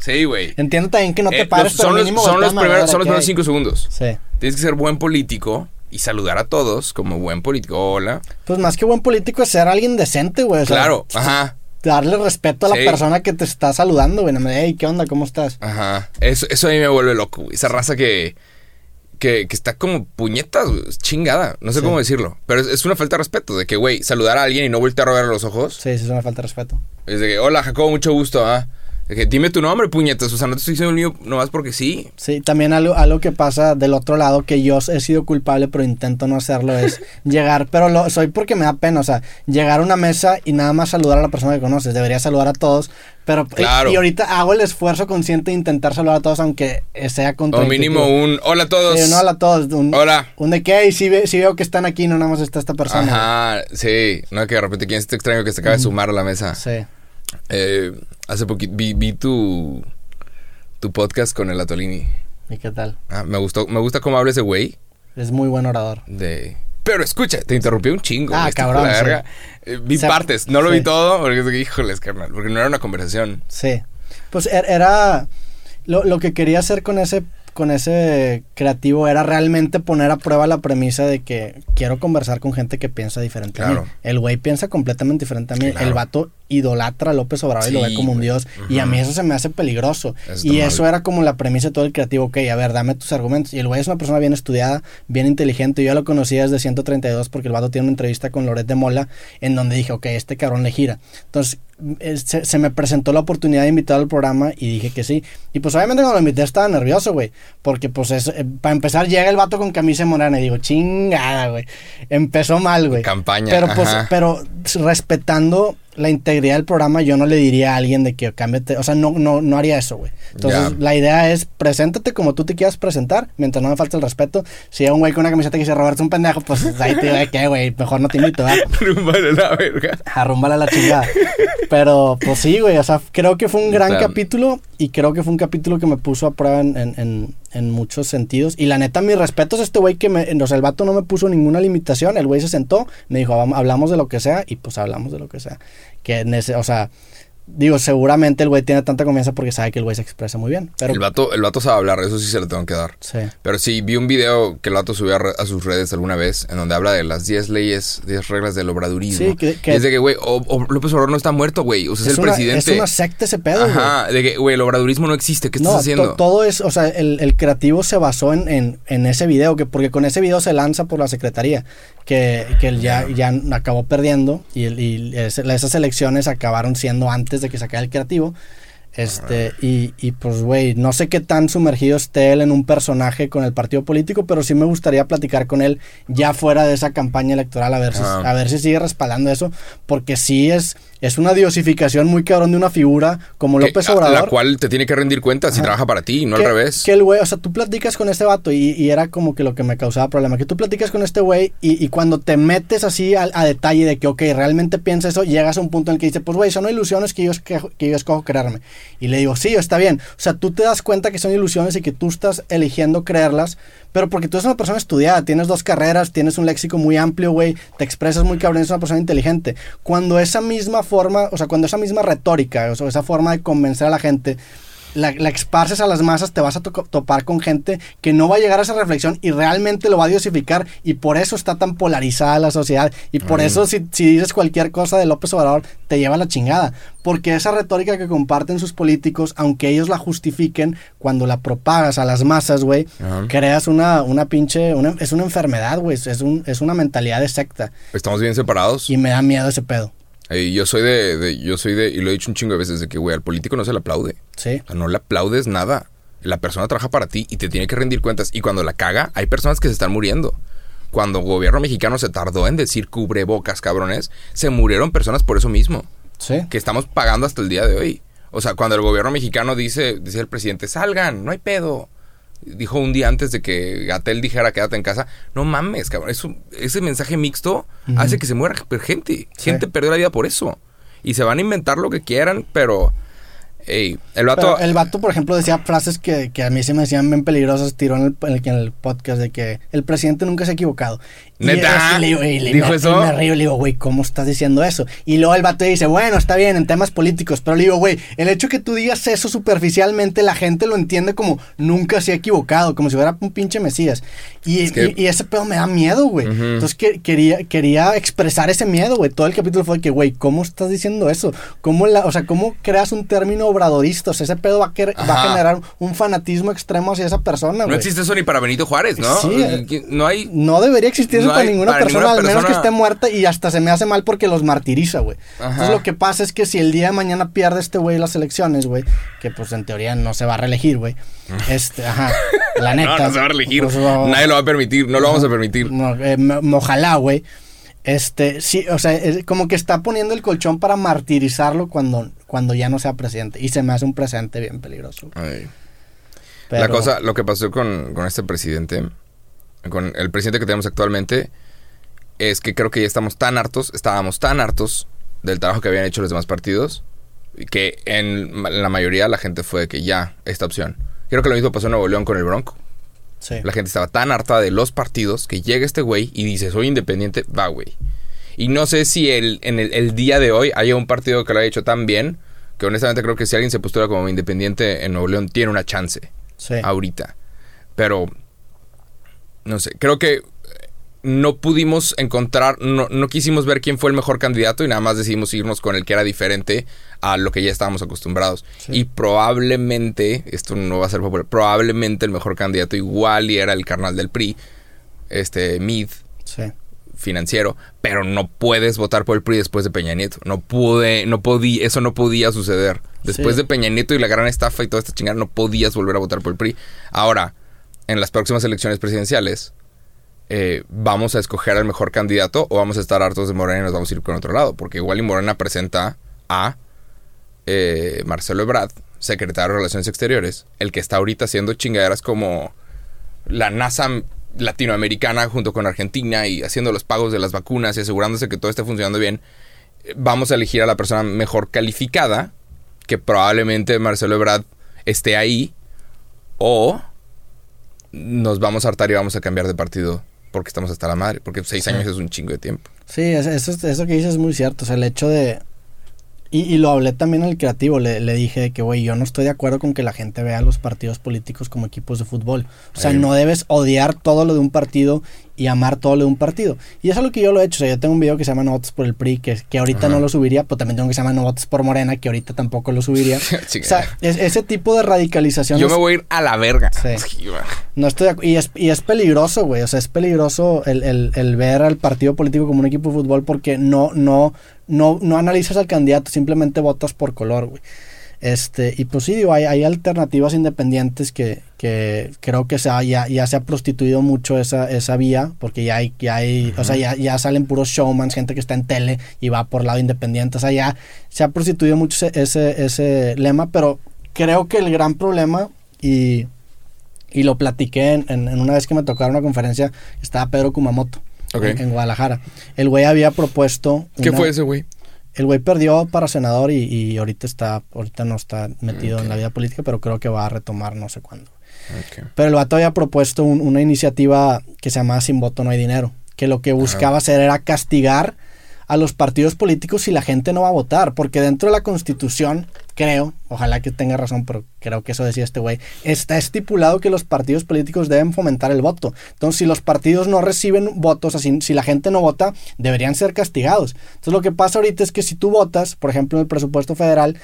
Sí, güey. Entiendo también que no te Eh, pares, los- pero son los, son los primeros, son los primeros cinco segundos. Sí. Tienes que ser buen político y saludar a todos como buen político. Hola. Pues más que buen político es ser alguien decente, güey. o sea, Claro, ajá. Darle respeto a la Sí. persona que te está saludando, güey. Hey, ¿qué onda? ¿Cómo estás? Ajá. Eso, eso a mí me vuelve loco, güey. Esa raza que, que, que está como puñetas, güey. Chingada. No sé Sí. cómo decirlo. Pero es, es una falta de respeto. De que, güey, saludar a alguien y no voltear a ver los ojos. Sí, sí, es una falta de respeto. Es de que, hola, Jacobo, mucho gusto, ¿ah? Que, dime tu nombre, puñetas. O sea, no te estoy diciendo el mío nomás porque sí. Sí, también algo, algo que pasa del otro lado que yo he sido culpable, pero intento no hacerlo, es llegar, pero lo soy porque me da pena, o sea, llegar a una mesa y nada más saludar a la persona que conoces. Debería saludar a todos, pero Claro. y, ahorita hago el esfuerzo consciente de intentar saludar a todos, aunque sea contra O mínimo un, hola a todos. no hola a todos, un, Hola. un de que, si, veo que están aquí, no nada más está esta persona. Ajá, sí. No, que de repente, ¿quién es este extraño que se acaba de sumar a la mesa? Sí. Eh, hace poquito vi, vi tu, tu podcast con el Atolini. ¿Y qué tal? Ah, me gustó, me gusta cómo habla ese güey Es muy buen orador. de... Pero escucha, te interrumpí un chingo. Ah, cabrón, la sí. verga. Eh, vi O sea, partes, no lo sí. vi todo, porque es de que, híjoles, carnal, porque no era una conversación. Sí. Pues er- era. Lo, lo que quería hacer con ese, con ese creativo era realmente poner a prueba la premisa de que quiero conversar con gente que piensa diferente a Claro. mí. El güey piensa completamente diferente a mí. Claro. El vato idolatra a López Obrador y lo ve como un dios. Y a mí eso se me hace peligroso. Y eso era como la premisa de todo el creativo. Ok, a ver, dame tus argumentos. Y el güey es una persona bien estudiada, bien inteligente. Yo ya lo conocía desde 132 porque el vato tiene una entrevista con Loret de Mola en donde dije, ok, este cabrón le gira. Entonces, se, se me presentó la oportunidad de invitarlo al programa y dije que sí. Y pues obviamente cuando lo invité estaba nervioso, güey. Porque pues es, eh, para empezar llega el vato con camisa morena y digo, chingada, güey. Empezó mal, güey. Campaña, Pero pues, pero respetando la integridad del programa, yo no le diría a alguien de que cámbiate, o sea, no, no, no haría eso, güey. Entonces, la idea es, preséntate como tú te quieras presentar, mientras no me falte el respeto. Si hay un güey con una camiseta que dice Roberto un pendejo, pues ahí te digo, "Ay, ¿qué, güey? Mejor no te invito, ¿verdad? Vale la verga. La chingada. Pero, pues sí, güey. O sea, creo que fue un gran capítulo. Y creo que fue un capítulo que me puso a prueba en, en, en- en muchos sentidos. Y la neta, mis respetos a este güey que me. O sea, el vato no me puso ninguna limitación. El güey se sentó, me dijo, "Vam- hablamos de lo que sea. Y pues hablamos de lo que sea. Que en ese, o sea, digo, seguramente el güey tiene tanta confianza porque sabe que el güey se expresa muy bien. Pero, el, vato, el vato sabe hablar, eso sí se lo tengo que dar. sí. Pero sí, vi un video que el vato subió a, re- a sus redes alguna vez, en donde habla de las 10 leyes, 10 reglas del obradurismo. Sí, que- que- Y es de que, güey, o- o López Obrador no está muerto, güey. O sea, es, el una, presidente. es una secta ese pedo. Ajá, de que, güey, el obradurismo no existe. ¿Qué estás no, haciendo? to- todo es, o sea, el, el creativo se basó en, en, en ese video, que porque con ese video se lanza por la secretaría, que, que él ya, ya acabó perdiendo y, y esas elecciones acabaron siendo antes de que sacara el creativo. Este, y, y pues, güey, no sé qué tan sumergido esté él en un personaje con el partido político, pero sí me gustaría platicar con él ya fuera de esa campaña electoral, a ver si, Ah. a ver si sigue respaldando eso, porque sí es, es una diosificación muy cabrón de una figura como Que- López a- Obrador. La cual te tiene que rendir cuenta si Ajá. trabaja para ti, no que, al revés. Que el güey, o sea, tú platicas con este vato y, y era como que lo que me causaba problema. Que tú platicas con este güey y, y cuando te metes así a, a detalle de que, ok, realmente piensa eso, llegas a un punto en el que dice, pues güey, son ilusiones que yo, que yo escojo creerme. Y le digo, sí, está bien. O sea, tú te das cuenta que son ilusiones y que tú estás eligiendo creerlas, pero porque tú eres una persona estudiada, tienes dos carreras, tienes un léxico muy amplio, güey, te expresas muy cabrón, eres una persona inteligente. Cuando esa misma forma, o sea, cuando esa misma retórica, o sea, esa forma de convencer a la gente, la, la esparces a las masas, te vas a to- topar con gente que no va a llegar a esa reflexión y realmente lo va a diosificar y por eso está tan polarizada la sociedad y por eso si, si dices cualquier cosa de López Obrador te lleva a la chingada, porque esa retórica que comparten sus políticos, aunque ellos la justifiquen, cuando la propagas a las masas, güey, creas una, una pinche, una- es una enfermedad, güey, es, un, es una mentalidad de secta. Estamos bien separados. y me da miedo ese pedo, Yo soy de, de- yo soy de, y lo he dicho un chingo de veces, de que, güey, al político no se le aplaude. sí. O sea, no le aplaudes nada. La persona trabaja para ti y te tiene que rendir cuentas. Y cuando la caga, hay personas que se están muriendo. Cuando el gobierno mexicano se tardó en decir cubrebocas, cabrones, se murieron personas por eso mismo. Sí. Que estamos pagando hasta el día de hoy. O sea, cuando el gobierno mexicano dice, dice el presidente, salgan, no hay pedo. Dijo un día antes de que Gatel dijera quédate en casa. No mames, cabrón. Eso, ese mensaje mixto hace que se muera gente. Gente perdió la vida por eso. Y se van a inventar lo que quieran, pero... ey, el vato... Pero el vato, por ejemplo, decía frases que, que a mí se me decían bien peligrosas, tiró en el, en el, en el podcast de que el presidente nunca se ha equivocado. ¿Neta? y le le- ¿Dijo me, eso? y me río, le digo, güey, ¿cómo estás diciendo eso? Y luego el vato dice, bueno, está bien en temas políticos, pero le digo, güey, el hecho que tú digas eso superficialmente, la gente lo entiende como nunca se ha equivocado, como si fuera un pinche mesías. Y, Es que- y- y ese pedo me da miedo, güey. Entonces que, quería, quería expresar ese miedo, güey. Todo el capítulo fue de que, güey, ¿cómo estás diciendo eso? ¿Cómo la, o sea, ¿cómo creas un término obradorista? O sea, ese pedo va a, quer- va a generar un fanatismo extremo hacia esa persona, no güey. existe eso ni para Benito Juárez, ¿no? Sí, No hay... No debería existir eso No para hay- ninguna persona, ninguna al menos que esté muerta y hasta se me hace mal porque los martiriza, güey. Entonces lo que pasa es que si el día de mañana pierde este güey las elecciones, güey, que pues en teoría no se va a reelegir, güey. Este, ajá, la neta. No, no se va a elegir. pues, Nadie lo va a permitir. No lo vamos a permitir. no, eh, ojalá, güey. Este, sí, o sea, es como que está poniendo el colchón para martirizarlo cuando, cuando ya no sea presidente. Y se me hace un presente bien peligroso. Ay. Pero- La cosa, lo que pasó con, con este presidente, con el presidente que tenemos actualmente, es que creo que ya estamos tan hartos, estábamos tan hartos del trabajo que habían hecho los demás partidos, que en la mayoría la gente fue que ya, esta opción. Creo que lo mismo pasó en Nuevo León con el Bronco. Sí. La gente estaba tan harta de los partidos que llega este güey y dice, soy independiente, va, güey. Y no sé si el, en el, el día de hoy haya un partido que lo haya hecho tan bien, que honestamente creo que si alguien se postula como independiente en Nuevo León, tiene una chance Sí. ahorita. Pero, no sé, creo que no pudimos encontrar, no, no quisimos ver quién fue el mejor candidato y nada más decidimos irnos con el que era diferente a lo que ya estábamos acostumbrados. Sí. Y probablemente, esto no va a ser popular, probablemente el mejor candidato igual y era el carnal del PRI, este Mid Sí. financiero, pero no puedes votar por el PRI después de Peña Nieto. No pude, no podía, eso no podía suceder. Después Sí. de Peña Nieto y la gran estafa y toda esta chingada, no podías volver a votar por el PRI. Ahora, en las próximas elecciones presidenciales, eh, vamos a escoger al mejor candidato o vamos a estar hartos de Morena y nos vamos a ir con otro lado. Porque igual y Morena presenta a eh, Marcelo Ebrard, secretario de Relaciones Exteriores, el que está ahorita haciendo chingaderas como la NASA latinoamericana junto con Argentina y haciendo los pagos de las vacunas y asegurándose que todo esté funcionando bien, vamos a elegir a la persona mejor calificada, que probablemente Marcelo Ebrard esté ahí, o nos vamos a hartar y vamos a cambiar de partido porque estamos hasta la madre, porque seis Sí. años es un chingo de tiempo. Sí, es- eso, es- eso que dices es muy cierto. O sea, el hecho de. Y, y lo hablé también al creativo. Le, le dije que, güey, yo no estoy de acuerdo con que la gente vea a los partidos políticos como equipos de fútbol. O sea, no debes odiar todo lo de un partido y amar todo lo de un partido. Y eso es lo que yo lo he hecho. O sea, yo tengo un video que se llama No votes por el PRI, que, que ahorita Ajá. no lo subiría, pero también tengo que se llama No votes por Morena, que ahorita tampoco lo subiría. o sea, es- ese tipo de radicalización. Yo me voy a ir a la verga. Sí. No estoy y es, y es peligroso, güey. O sea, es peligroso el, el- el ver al partido político como un equipo de fútbol porque no, no, no, no analizas al candidato, simplemente votas por color, güey. Este, y pues sí, digo, hay, hay alternativas independientes que, que creo que se ha- ya, ya se ha prostituido mucho esa, esa vía, porque ya hay, ya hay, o sea, ya, ya salen puros showmans, gente que está en tele y va por lado independiente. O sea, ya se ha prostituido mucho ese, ese, ese lema, pero creo que el gran problema, y, y lo platiqué en, en- en una vez que me tocaron una conferencia, estaba Pedro Kumamoto en, en Guadalajara. El güey había propuesto... ¿Qué fue ese güey? El güey perdió para senador y, y ahorita está, ahorita no está metido en la vida política, pero creo que va a retomar no sé cuándo. Pero el vato había propuesto un- una iniciativa que se llamaba Sin voto no hay dinero, que lo que buscaba hacer era castigar a los partidos políticos si la gente no va a votar, porque dentro de la constitución, creo, ojalá que tenga razón, pero creo que eso decía este güey, está estipulado que los partidos políticos deben fomentar el voto. Entonces, si los partidos no reciben votos, así, si la gente no vota, deberían ser castigados. Entonces, lo que pasa ahorita es que si tú votas, por ejemplo, en el presupuesto federal,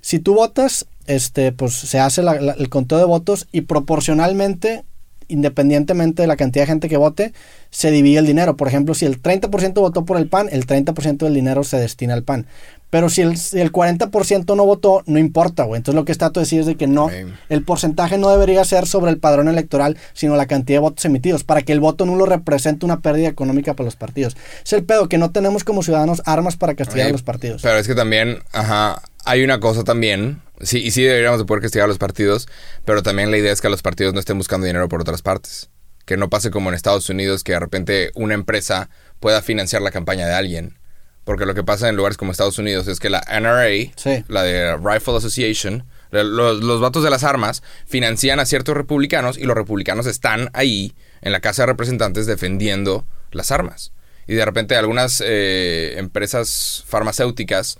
si tú votas, este, pues se hace el conteo de votos y proporcionalmente, independientemente de la cantidad de gente que vote, se divide el dinero. Por ejemplo, si el 30% votó por el PAN, el 30% del dinero se destina al PAN. Pero si el, si el 40% no votó, no importa, güey. Entonces lo que está tú decir es de que no, el porcentaje no debería ser sobre el padrón electoral, sino la cantidad de votos emitidos, para que el voto nulo represente una pérdida económica para los partidos. Es el pedo, que no tenemos como ciudadanos armas para castigar a los partidos. Pero es que también, ajá, hay una cosa también. Sí, y sí deberíamos de poder castigar a los partidos, pero también la idea es que los partidos no estén buscando dinero por otras partes. Que no pase como en Estados Unidos, que de repente una empresa pueda financiar la campaña de alguien. Porque lo que pasa en lugares como Estados Unidos es que la NRA, Sí. la de Rifle Association, los, los vatos de las armas financian a ciertos republicanos y los republicanos están ahí en la Casa de Representantes defendiendo las armas. Y de repente algunas eh, empresas farmacéuticas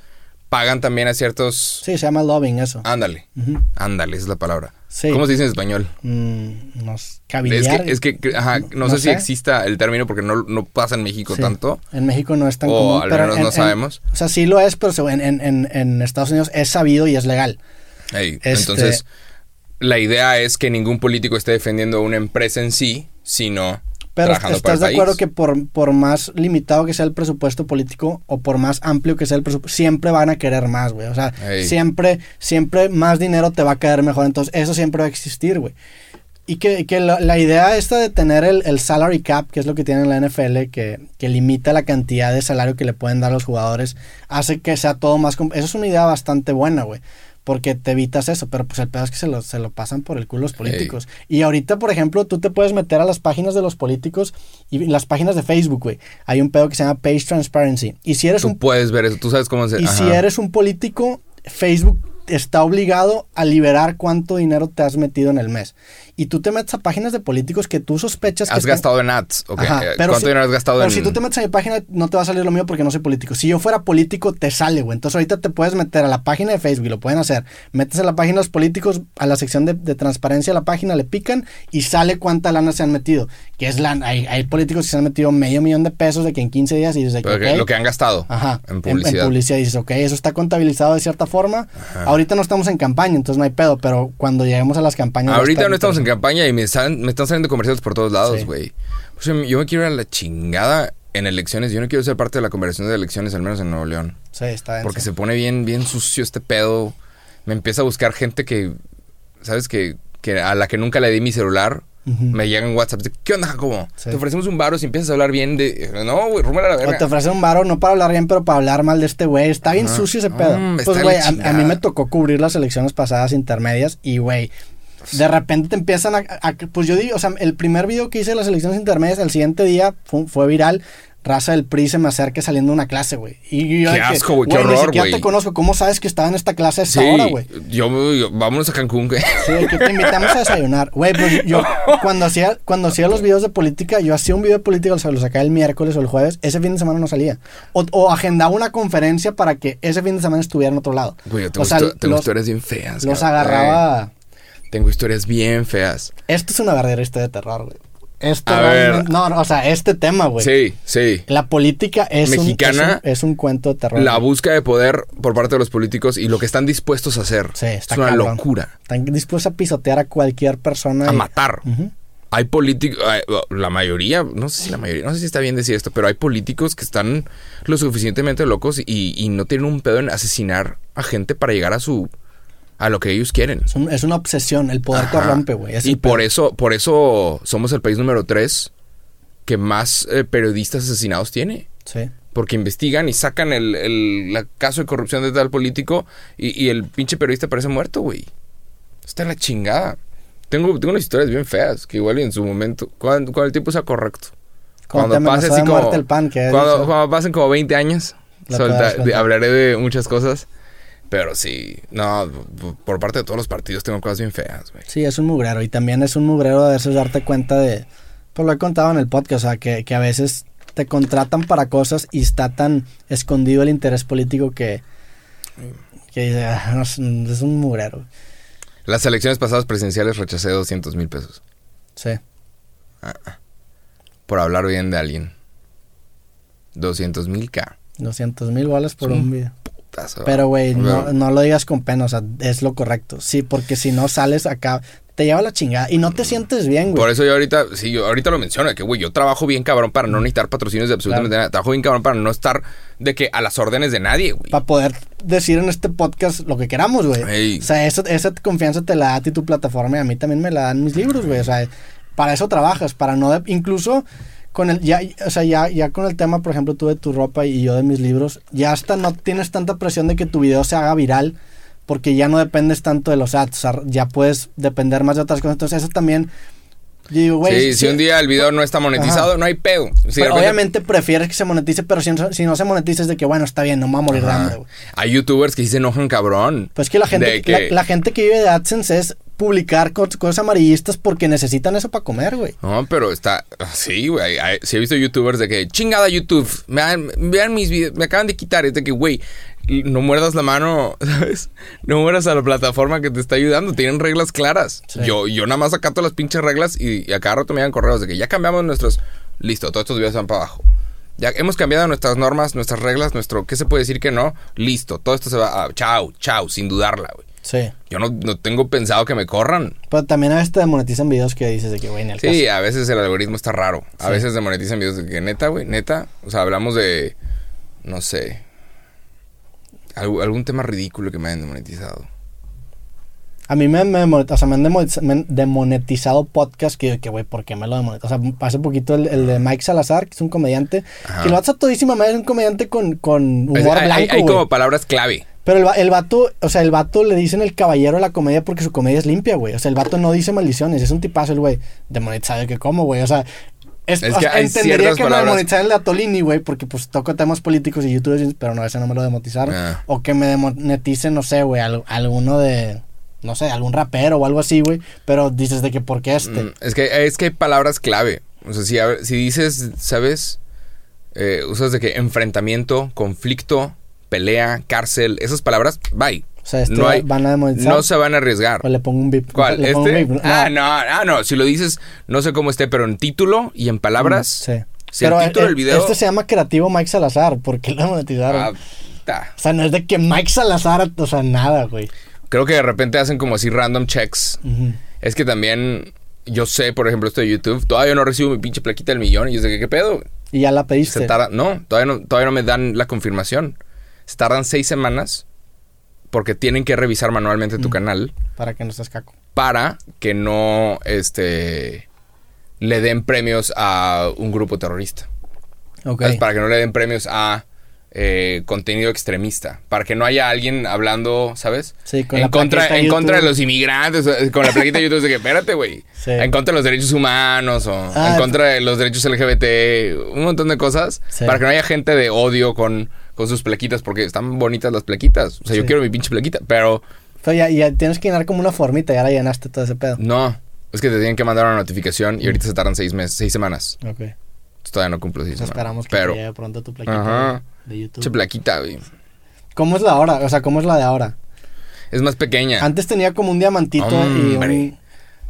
pagan también a ciertos... Sí, se llama lobbying eso. Ándale, ándale, esa es la palabra. Sí. ¿Cómo se dice en español? Mm, no sé, Es que, es que, ajá, no, No sé, si exista el término porque no, no pasa en México Sí. tanto. En México no es tan O común. al pero menos en- no en- sabemos. o sea, sí lo es, pero en, en- Estados Unidos es sabido y es legal. Este- Entonces, la idea es que ningún político esté defendiendo una empresa en sí, sino Pero trabajando para estás el de acuerdo país. que por, por más limitado que sea el presupuesto político o por más amplio que sea el presupuesto, siempre van a querer más, güey. O sea, Ey. siempre, siempre más dinero te va a caer mejor. Entonces, eso siempre va a existir, güey. Y que, que la, la idea esta de tener el, el salary cap, que es lo que tiene la NFL, que, que limita la cantidad de salario que le pueden dar a los jugadores, hace que sea todo más... Eso es una idea bastante buena, güey. Porque te evitas eso, pero pues el pedo es que se lo, se lo pasan por el culo los políticos. Y ahorita, por ejemplo, tú te puedes meter a las páginas de los políticos y las páginas de Facebook, güey. Hay un pedo que se llama Page Transparency. Y si eres Tú un puedes ver eso, tú sabes cómo se... y si eres un político, Facebook está obligado a liberar cuánto dinero te has metido en el mes. Y tú te metes a páginas de políticos que tú sospechas que Has están- gastado en ads, ok. Ajá, Eh, pero ¿Cuánto si- dinero has gastado pero en...? si tú te metes a mi página, no te va a salir lo mío porque no soy político. Si yo fuera político, te sale, güey. Entonces ahorita te puedes meter a la página de Facebook, y lo pueden hacer. Metes a la página de los políticos, a la sección de, de transparencia de la página, le pican y sale cuánta lana se han metido. Que es lana. Hay, hay políticos que se han metido medio millón de pesos de que en 15 días y dices, que, Ok, ok, Lo que han gastado Ajá, en publicidad. publicidad dices, ok, eso está contabilizado de cierta forma. Ahorita no estamos en campaña, entonces no hay pedo, pero cuando lleguemos a las campañas... Ahorita no estamos en interesante. campaña y me están, me están saliendo comerciales por todos lados, Sí. güey. O sea, yo me quiero ir a la chingada en elecciones. Yo no quiero ser parte de la conversación de elecciones, al menos en Nuevo León. Sí, está denso. Porque se pone bien, bien sucio este pedo. Me empieza a buscar gente que, ¿sabes? Que, que a la que nunca le di mi celular. Ujú. Me llega en WhatsApp. ¿Qué onda, Jacobo? Sí. Te ofrecemos un varo si empiezas a hablar bien de... No, güey, rúmala a la O te verga. ofrecen un varo, no para hablar bien, pero para hablar mal de este güey. Está bien sucio ese pedo. Mm, pues, güey, a, mí me tocó cubrir las elecciones pasadas intermedias y, güey, de repente te empiezan a, a- Pues yo digo, o sea, el primer video que hice de las elecciones intermedias, el siguiente día fue, fue viral. Raza del PRI se me acerca saliendo de una clase, güey. Y yo Qué asco, güey, qué Ni horror, siquiera güey. te conozco. ¿Cómo sabes que estaba en esta clase a esta Sí, hora, güey? yo, yo- vámonos a Cancún, güey. Sí, que te invitamos a desayunar. Güey, pues yo cuando hacía, cuando hacía los videos de política, yo hacía un video de política, o sea, lo sacaba el miércoles o el jueves, ese fin de semana no salía. O, o agendaba una conferencia para que ese fin de semana estuviera en otro lado. Güey, O sea, histo- tengo los- historias bien feas. Los cabrón. agarraba... Tengo historias bien feas. Esto es una verdadera historia de terror, güey. Esto A realmente- ver. No, no, o sea, este tema, güey. Sí, sí. La política es un- Mexicana, es un, es un cuento de terror. La búsqueda de poder por parte de los políticos y lo que están dispuestos a hacer. Sí, está es una cabrón. locura. Están dispuestos a pisotear a cualquier persona. A y- matar. Hay políticos, la mayoría, no sé si la mayoría, no sé si está bien decir esto, pero hay políticos que están lo suficientemente locos y, y no tienen un pedo en asesinar a gente para llegar a su a lo que ellos quieren. Es, un- es una obsesión. El poder Ajá. corrompe, güey. Y por eso, por eso somos el país número tres que más eh, periodistas asesinados tiene. Sí. Porque investigan y sacan el, el- caso de corrupción de tal político y, y el pinche periodista parece muerto, güey. Está en la chingada. Tengo, tengo unas historias bien feas que igual en su momento, cuando, cuando el tiempo sea correcto. Como el pan, cuando, cuando pasen como 20 años, solta- hablaré de muchas cosas. Pero sí, no, por parte de todos los partidos tengo cosas bien feas, güey. Sí, es un mugrero. Y también es un mugrero a veces darte cuenta de. Pues lo he contado en el podcast, o sea, que, que a veces te contratan para cosas y está tan escondido el interés político que. que dice, "Ah, es, un mugrero. Las elecciones pasadas presidenciales rechacé 200 mil pesos Sí. por hablar bien de alguien. 200 mil K. 200 mil bolas por Sí. un video. Putazo. Pero, güey, no, no lo digas con pena, o sea, es lo correcto. Sí, porque si no sales acá, te lleva la chingada y no te sientes bien, güey. Por eso yo ahorita, sí, yo ahorita lo menciono, que güey, yo trabajo bien cabrón para no necesitar patrocinios de absolutamente nada. Trabajo bien cabrón para no estar de que a las órdenes de nadie, güey. Para poder decir en este podcast lo que queramos, güey. Ey. O sea, esa, esa confianza te la da a ti tu plataforma y a mí también me la dan mis libros, güey. O sea, para eso trabajas, para no... de- incluso con el... Ya, o sea, ya, ya con el tema, por ejemplo, tú de tu ropa y yo de mis libros, ya hasta no tienes tanta presión de que tu video se haga viral porque ya no dependes tanto de los ads. O sea, ya puedes depender más de otras cosas. Entonces eso también digo. Sí, si un día el video no está monetizado, Ajá. no hay pedo. Si repente- obviamente prefieres que se monetice, pero si no, si no se monetiza es de que, bueno, está bien, no me voy a morir de hambre. Hay youtubers que se enojan cabrón. Pues que la gente, que- La, la gente que vive de AdSense es publicar co- cosas amarillistas porque necesitan eso para comer, güey. No, pero está. Sí, güey. Sí, he visto youtubers de que chingada YouTube. Me han- vean mis videos. Me acaban de quitar. Es de que, güey, no muerdas la mano, ¿sabes? No muerdas a la plataforma que te está ayudando. Tienen reglas claras. Sí. Yo, yo nada más acato las pinches reglas y, y a cada rato me dan correos de que ya cambiamos nuestros. Listo, todos estos videos van para abajo. Ya hemos cambiado nuestras normas, nuestras reglas, nuestro. ¿Qué se puede decir que no? Listo, todo esto se va a. Chao, chao, sin dudarla, güey. Sí. Yo no, no tengo pensado que me corran. Pero también a veces te demonetizan videos que dices de que, güey, en el Sí, a veces el algoritmo está raro. A Sí. veces demonetizan videos de que neta, güey, neta. O sea, hablamos de, no sé, algún, algún tema ridículo que me hayan demonetizado. A mí me, me, o sea, me han demonetizado podcast que, que, güey, ¿por qué me lo demonetizan? O sea, hace poquito el, el de Mike Salazar, que es un comediante, Ajá. que lo hace todísima madre, es un comediante con, con Es- humor hay- blanco, hay como palabras clave. Pero el, el vato, o sea, el vato le dicen el caballero de la comedia porque su comedia es limpia, güey. O sea, el vato no dice maldiciones, es un tipazo el güey. Demonetizado de que cómo, güey. O sea, es, Es o que sea, hay entendería que me palabras- demonetizaran el de Atolini, güey, porque pues toco temas políticos y youtubers, pero no, ese no me lo demonetizaron. Ah. O que me demoneticen, no sé, güey, al- alguno de, no sé, algún rapero o algo así, güey. Pero dices de que, ¿por qué este? Mm, Es que, es que hay palabras clave. O sea, si, a si dices, ¿sabes? Eh, usas de que enfrentamiento, conflicto, pelea, cárcel, esas palabras, bye. O sea, este no hay- van a demonetizar. No se van a arriesgar. O le pongo un bip. ¿Cuál? Le pongo un ¿Este? bip. Ah, no, ah, no. Si lo dices, no sé cómo esté, pero en título y en palabras. Sí. Si el título del video. Este se llama Creativo Mike Salazar. ¿Por qué lo demonetizaron? Ah. O sea, no es de que Mike Salazar, o sea, nada, güey. Creo que de repente hacen como así random checks. Es que también. Yo sé, por ejemplo, esto de YouTube. Todavía no recibo mi pinche plaquita del millón. Y yo sé que, ¿qué pedo? Y ya la pediste. Se tarda. No, todavía no, todavía no me dan la confirmación. Se tardan seis semanas. Porque tienen que revisar manualmente tu Mm. canal. Para que no estés caco. Para que no. Este. Le den premios a un grupo terrorista. Ok. ¿Sabes? Para que no le den premios a eh, contenido extremista. Para que no haya alguien hablando, ¿sabes? Sí, con en la contra, en contra de los inmigrantes, con la plaquita de YouTube de que, espérate, güey. Sí. En contra de los derechos humanos o Ah, en contra de los derechos LGBT, un montón de cosas. Sí. Para que no haya gente de odio con, con sus plaquitas, porque están bonitas las plaquitas. O sea, yo quiero mi pinche plaquita, pero Pero ya, ya tienes que llenar como una formita, ya la llenaste todo ese pedo. no. Es que te tienen que mandar una notificación y ahorita se tardan seis meses, seis semanas. Ok. Entonces, todavía no cumplo seis Pues semanas. esperamos que pero, llegue pronto tu plaquita Ajá. de, YouTube. pinche plaquita, güey. ¿Cómo es la hora? O sea, ¿cómo es la de ahora? Es más pequeña. Antes tenía como un diamantito y un...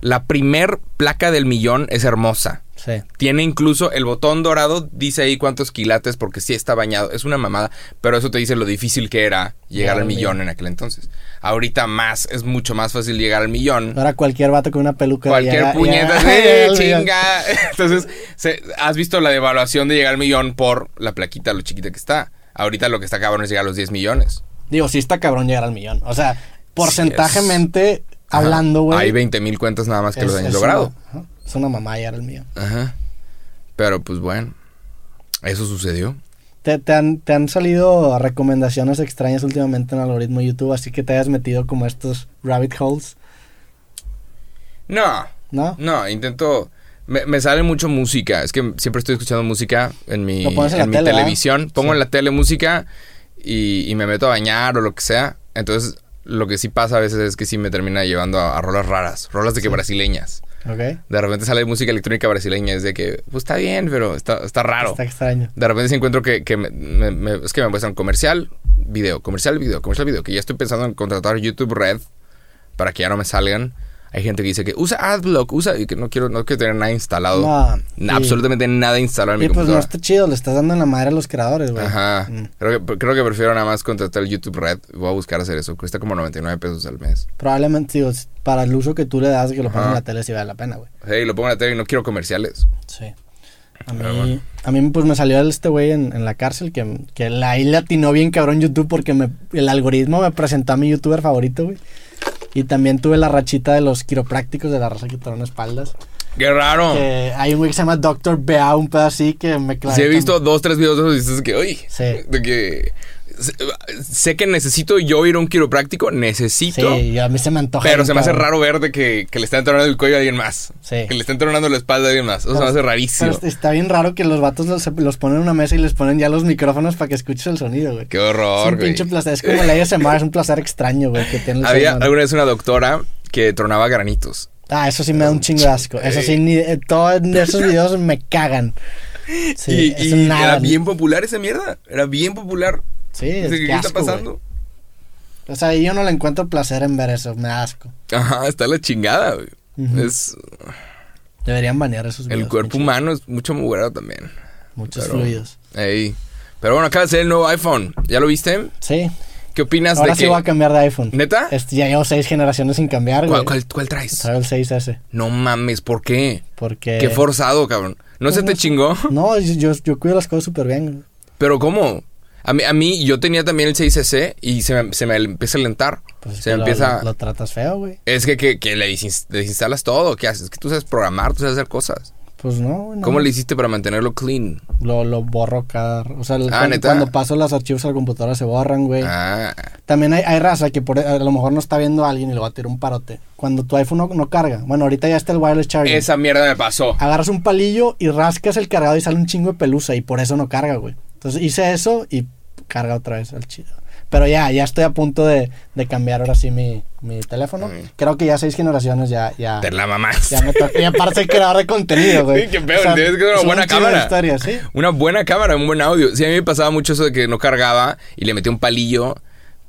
La primer placa del millón es hermosa. Sí. Tiene incluso el botón dorado, dice ahí cuántos quilates porque sí está bañado. Es una mamada, pero eso te dice lo difícil que era llegar al millón en aquel entonces. Ahorita más, es mucho más fácil llegar al millón. Ahora cualquier vato con una peluca... Cualquier llega- puñeta, llega- sí, millón. chinga. Entonces, se- has visto la devaluación de llegar al millón por la plaquita, lo chiquita que está. Ahorita lo que está cabrón es llegar a los 10 millones. Digo, sí está cabrón llegar al millón. O sea, Sí, porcentajemente Ajá. hablando, güey. Hay 20 mil cuentas nada más que es- los es logrado. una- es una mamá llegar al millón. Ajá. Pero pues bueno, eso sucedió. ¿Te, te han, te han salido recomendaciones extrañas últimamente en el algoritmo de YouTube, así que te hayas metido como estos rabbit holes, No, ¿no? no, intento... Me, me sale mucho música. Es que siempre estoy escuchando música en mi, en en mi tele, ¿verdad? televisión. Pongo Sí. en la tele música y, y me meto a bañar o lo que sea. Entonces, lo que sí pasa a veces es que sí me termina llevando a, a rolas raras. Rolas de que brasileñas. Ok. De repente sale música electrónica brasileña. Es de que, pues está bien, pero está, está raro. Está extraño. De repente sí encuentro que, que me- me- me- es que me muestran comercial, video, comercial, video, comercial, video. Que ya estoy pensando en contratar YouTube Red para que ya no me salgan. Hay gente que dice que usa AdBlock, usa y que no quiero, no quiero tener nada instalado. No, Absolutamente nada instalado en mi Y pues no computadora. está chido, le estás dando en la madre a los creadores, güey. Ajá. Mm. Creo, que, creo que prefiero nada más contratar el YouTube Red. Voy a buscar hacer eso. Cuesta como 99 pesos al mes. Probablemente, digo, para el uso que tú le das, que lo pones Ajá. en la tele, sí vale la pena, güey. Hey, lo pongo en la tele y no quiero comerciales. Sí. A mí, bueno. a mí pues me salió este güey en, en la cárcel que, que la, ahí le atinó bien cabrón YouTube porque me, el algoritmo me presentó a mi youtuber favorito, güey. Y también tuve la rachita de los quiroprácticos de la raza que traen espaldas. ¡Qué raro! Que hay un güey que se llama Dr. Bea, un pedo así que me clavé. Sí, he visto dos, tres videos de esos y dices que, uy, Sí. de que sé- que necesito yo ir a un quiropráctico, necesito. Sí, a mí se me antoja. Pero se me hace raro ver de que, que le está entronando el cuello a alguien más. Sí. Que le está entronando la espalda a alguien más. Eso se me hace rarísimo. Pero está bien raro que los vatos los, los ponen en una mesa y les ponen ya los micrófonos para que escuches el sonido, güey. Qué Es horror, un güey. pinche placer. Es como la ASMR, es un placer extraño, güey, que tiene Había alguna vez una doctora que tronaba granitos. Ah, eso sí me da un chingo de asco. Eso sí, ni, eh, todos esos videos me cagan. Sí, y es y nada. era bien popular esa mierda. Era bien popular. Sí, es que ¿Qué está asco, güey. pasando? O sea, yo no le encuentro placer en ver eso, me da asco. Ajá, está la chingada, güey. Es Deberían banear esos videos. el cuerpo humano es mucho mugrero también. Muchos pero- fluidos. Ey. Pero bueno, acaba de salir el nuevo iPhone. ¿Ya lo viste? Sí, ¿Qué opinas ahora de sí que voy a cambiar de iPhone. ¿Neta? Este, ya llevo seis generaciones sin cambiar, güey. ¿Cuál, cuál, cuál traes? Traigo el 6S. No mames, ¿por qué? Porque... Qué forzado, cabrón. ¿No se Pues te no chingó? No, yo, yo, cuido las cosas súper bien. güey. Pero ¿cómo? A mí, a mí, yo tenía también el 6S y se me, se me empieza a lentar. Pues es se me lo- empieza... Lo, lo tratas feo, güey. Es que, que, que le desin- desinstalas todo. ¿Qué haces? Es que tú sabes programar, tú sabes hacer cosas. Pues no, güey, no. ¿Cómo le hiciste para mantenerlo clean? Lo, lo borro cada... O sea, Ah, cuando, ¿neta? cuando paso los archivos a la computadora se borran, güey. Ah, También hay, hay raza que por, a lo mejor no está viendo a alguien y le va a tirar un parote. Cuando tu iPhone no, no carga. Bueno, ahorita ya está el wireless charging. esa mierda me pasó. Agarras un palillo y rascas el cargador y sale un chingo de pelusa y por eso no carga, güey. Entonces hice eso y carga otra vez al chido. Pero ya, ya estoy a punto de, de cambiar ahora sí mi, mi teléfono. Mm. Creo que ya seis generaciones ya, ya, Te la mamás. ya me toca. Y aparte creador de contenido, güey. Sí, qué pedo, tienes que una buena cámara. Una buena cámara, un buen audio. Sí, a mí me pasaba mucho eso de que no cargaba y le metía un palillo.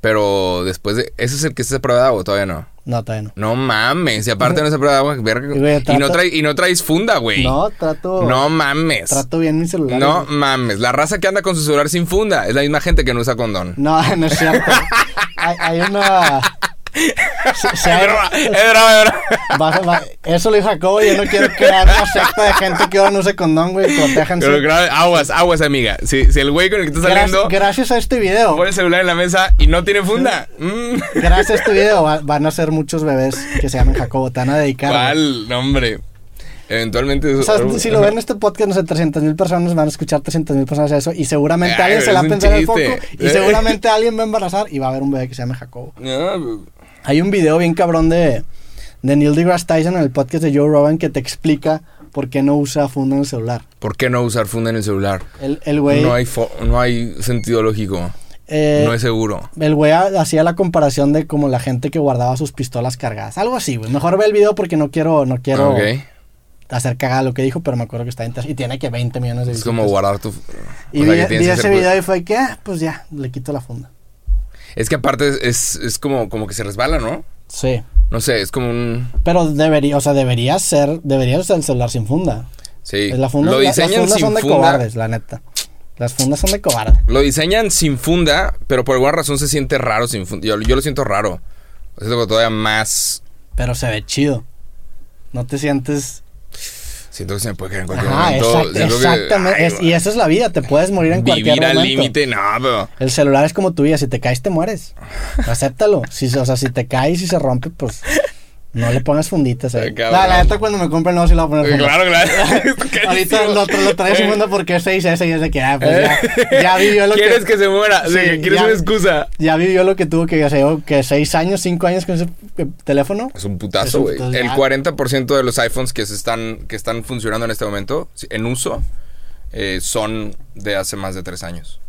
Pero después de... ¿Ese es el que está a prueba de agua o todavía no? No, todavía no. No mames. Y aparte no está a prueba de agua. verga. Y, güey, Y, no traes, y no traes funda, güey. No, trato, No mames. trato bien mi celular. No güey. mames. La raza que anda con su celular sin funda es la misma gente que no usa condón. No, no es cierto. hay, hay una... Se- se Es broma, es broma, es broma. Vas a- va- eso lo dijo Jacobo. Yo no quiero crear una secta de gente que ahora no use condón, güey. Protéjanse. Pero aguas, aguas, amiga. Si, si el güey con el que estás saliendo Gracias, gracias a este video, pone el celular en la mesa y no tiene funda. Mm. gracias a este video va- van a ser muchos bebés que se llaman Jacobo. Te van a dedicar. ¿Cuál? No, hombre. Eventualmente. O sea, si lo ven en este podcast, no sé, 300 mil personas van a escuchar 300 mil personas eso y seguramente alguien se la va a un pensar en el foco y seguramente alguien va a embarazar y va a haber un bebé que se llame Jacobo. No, Hay un video bien cabrón de, de Neil deGrasse Tyson en el podcast de Joe Rogan que te explica por qué no usa funda en el celular. ¿Por qué no usar funda en el celular? El, el güey... No hay, fo- no hay sentido lógico. eh, no es seguro. El güey ha- hacía la comparación de como la gente que guardaba sus pistolas cargadas. Algo así, güey. Mejor ve el video porque no quiero, no quiero Ok. hacer cagada lo que dijo, pero me acuerdo que está interesante. Y tiene que 20 millones de Es visitas. como guardar tu. Y vi, ese video y fue que, ah, pues ya, le quito la funda. Es que aparte es, es, como, como que se resbala, ¿no? Sí. No sé, es como un. Pero debería, o sea, debería ser, debería usar el celular sin funda. Sí. La funda lo la- las diseñan fundas sin son de funda. cobardes, la neta. Las fundas son de cobardes. Lo diseñan sin funda, pero por alguna razón se siente raro sin funda. Yo, yo lo siento raro. Lo siento todavía más. Pero se ve chido. No te sientes. Siento que se me puede caer en cualquier Ajá, momento. exact- que- exactamente. ay, Es- y eso es la vida, te puedes morir en cualquier Vivir al momento. límite, no, pero. El celular es como tu vida, si te caes te mueres. Acéptalo. Si, o sea, si te caes y se rompe, pues no le pongas funditas ahí. No, la neta cuando me compre el nuevo sí le voy a poner. Claro, claro. Ahorita lo, lo trae sin funda porque es 6S y es de que, ah, pues ya, ya vivió lo ¿Quieres que... que, se muera? Sí, Sí, que ¿Quieres ya- una excusa? Ya vivió lo que tuvo que hacer, que 6 años, 5 años con ese eh, teléfono. Es un putazo, un güey. El ya. 40% de los iPhones que se están que están funcionando en este momento, en uso, eh, son de hace más de tres años.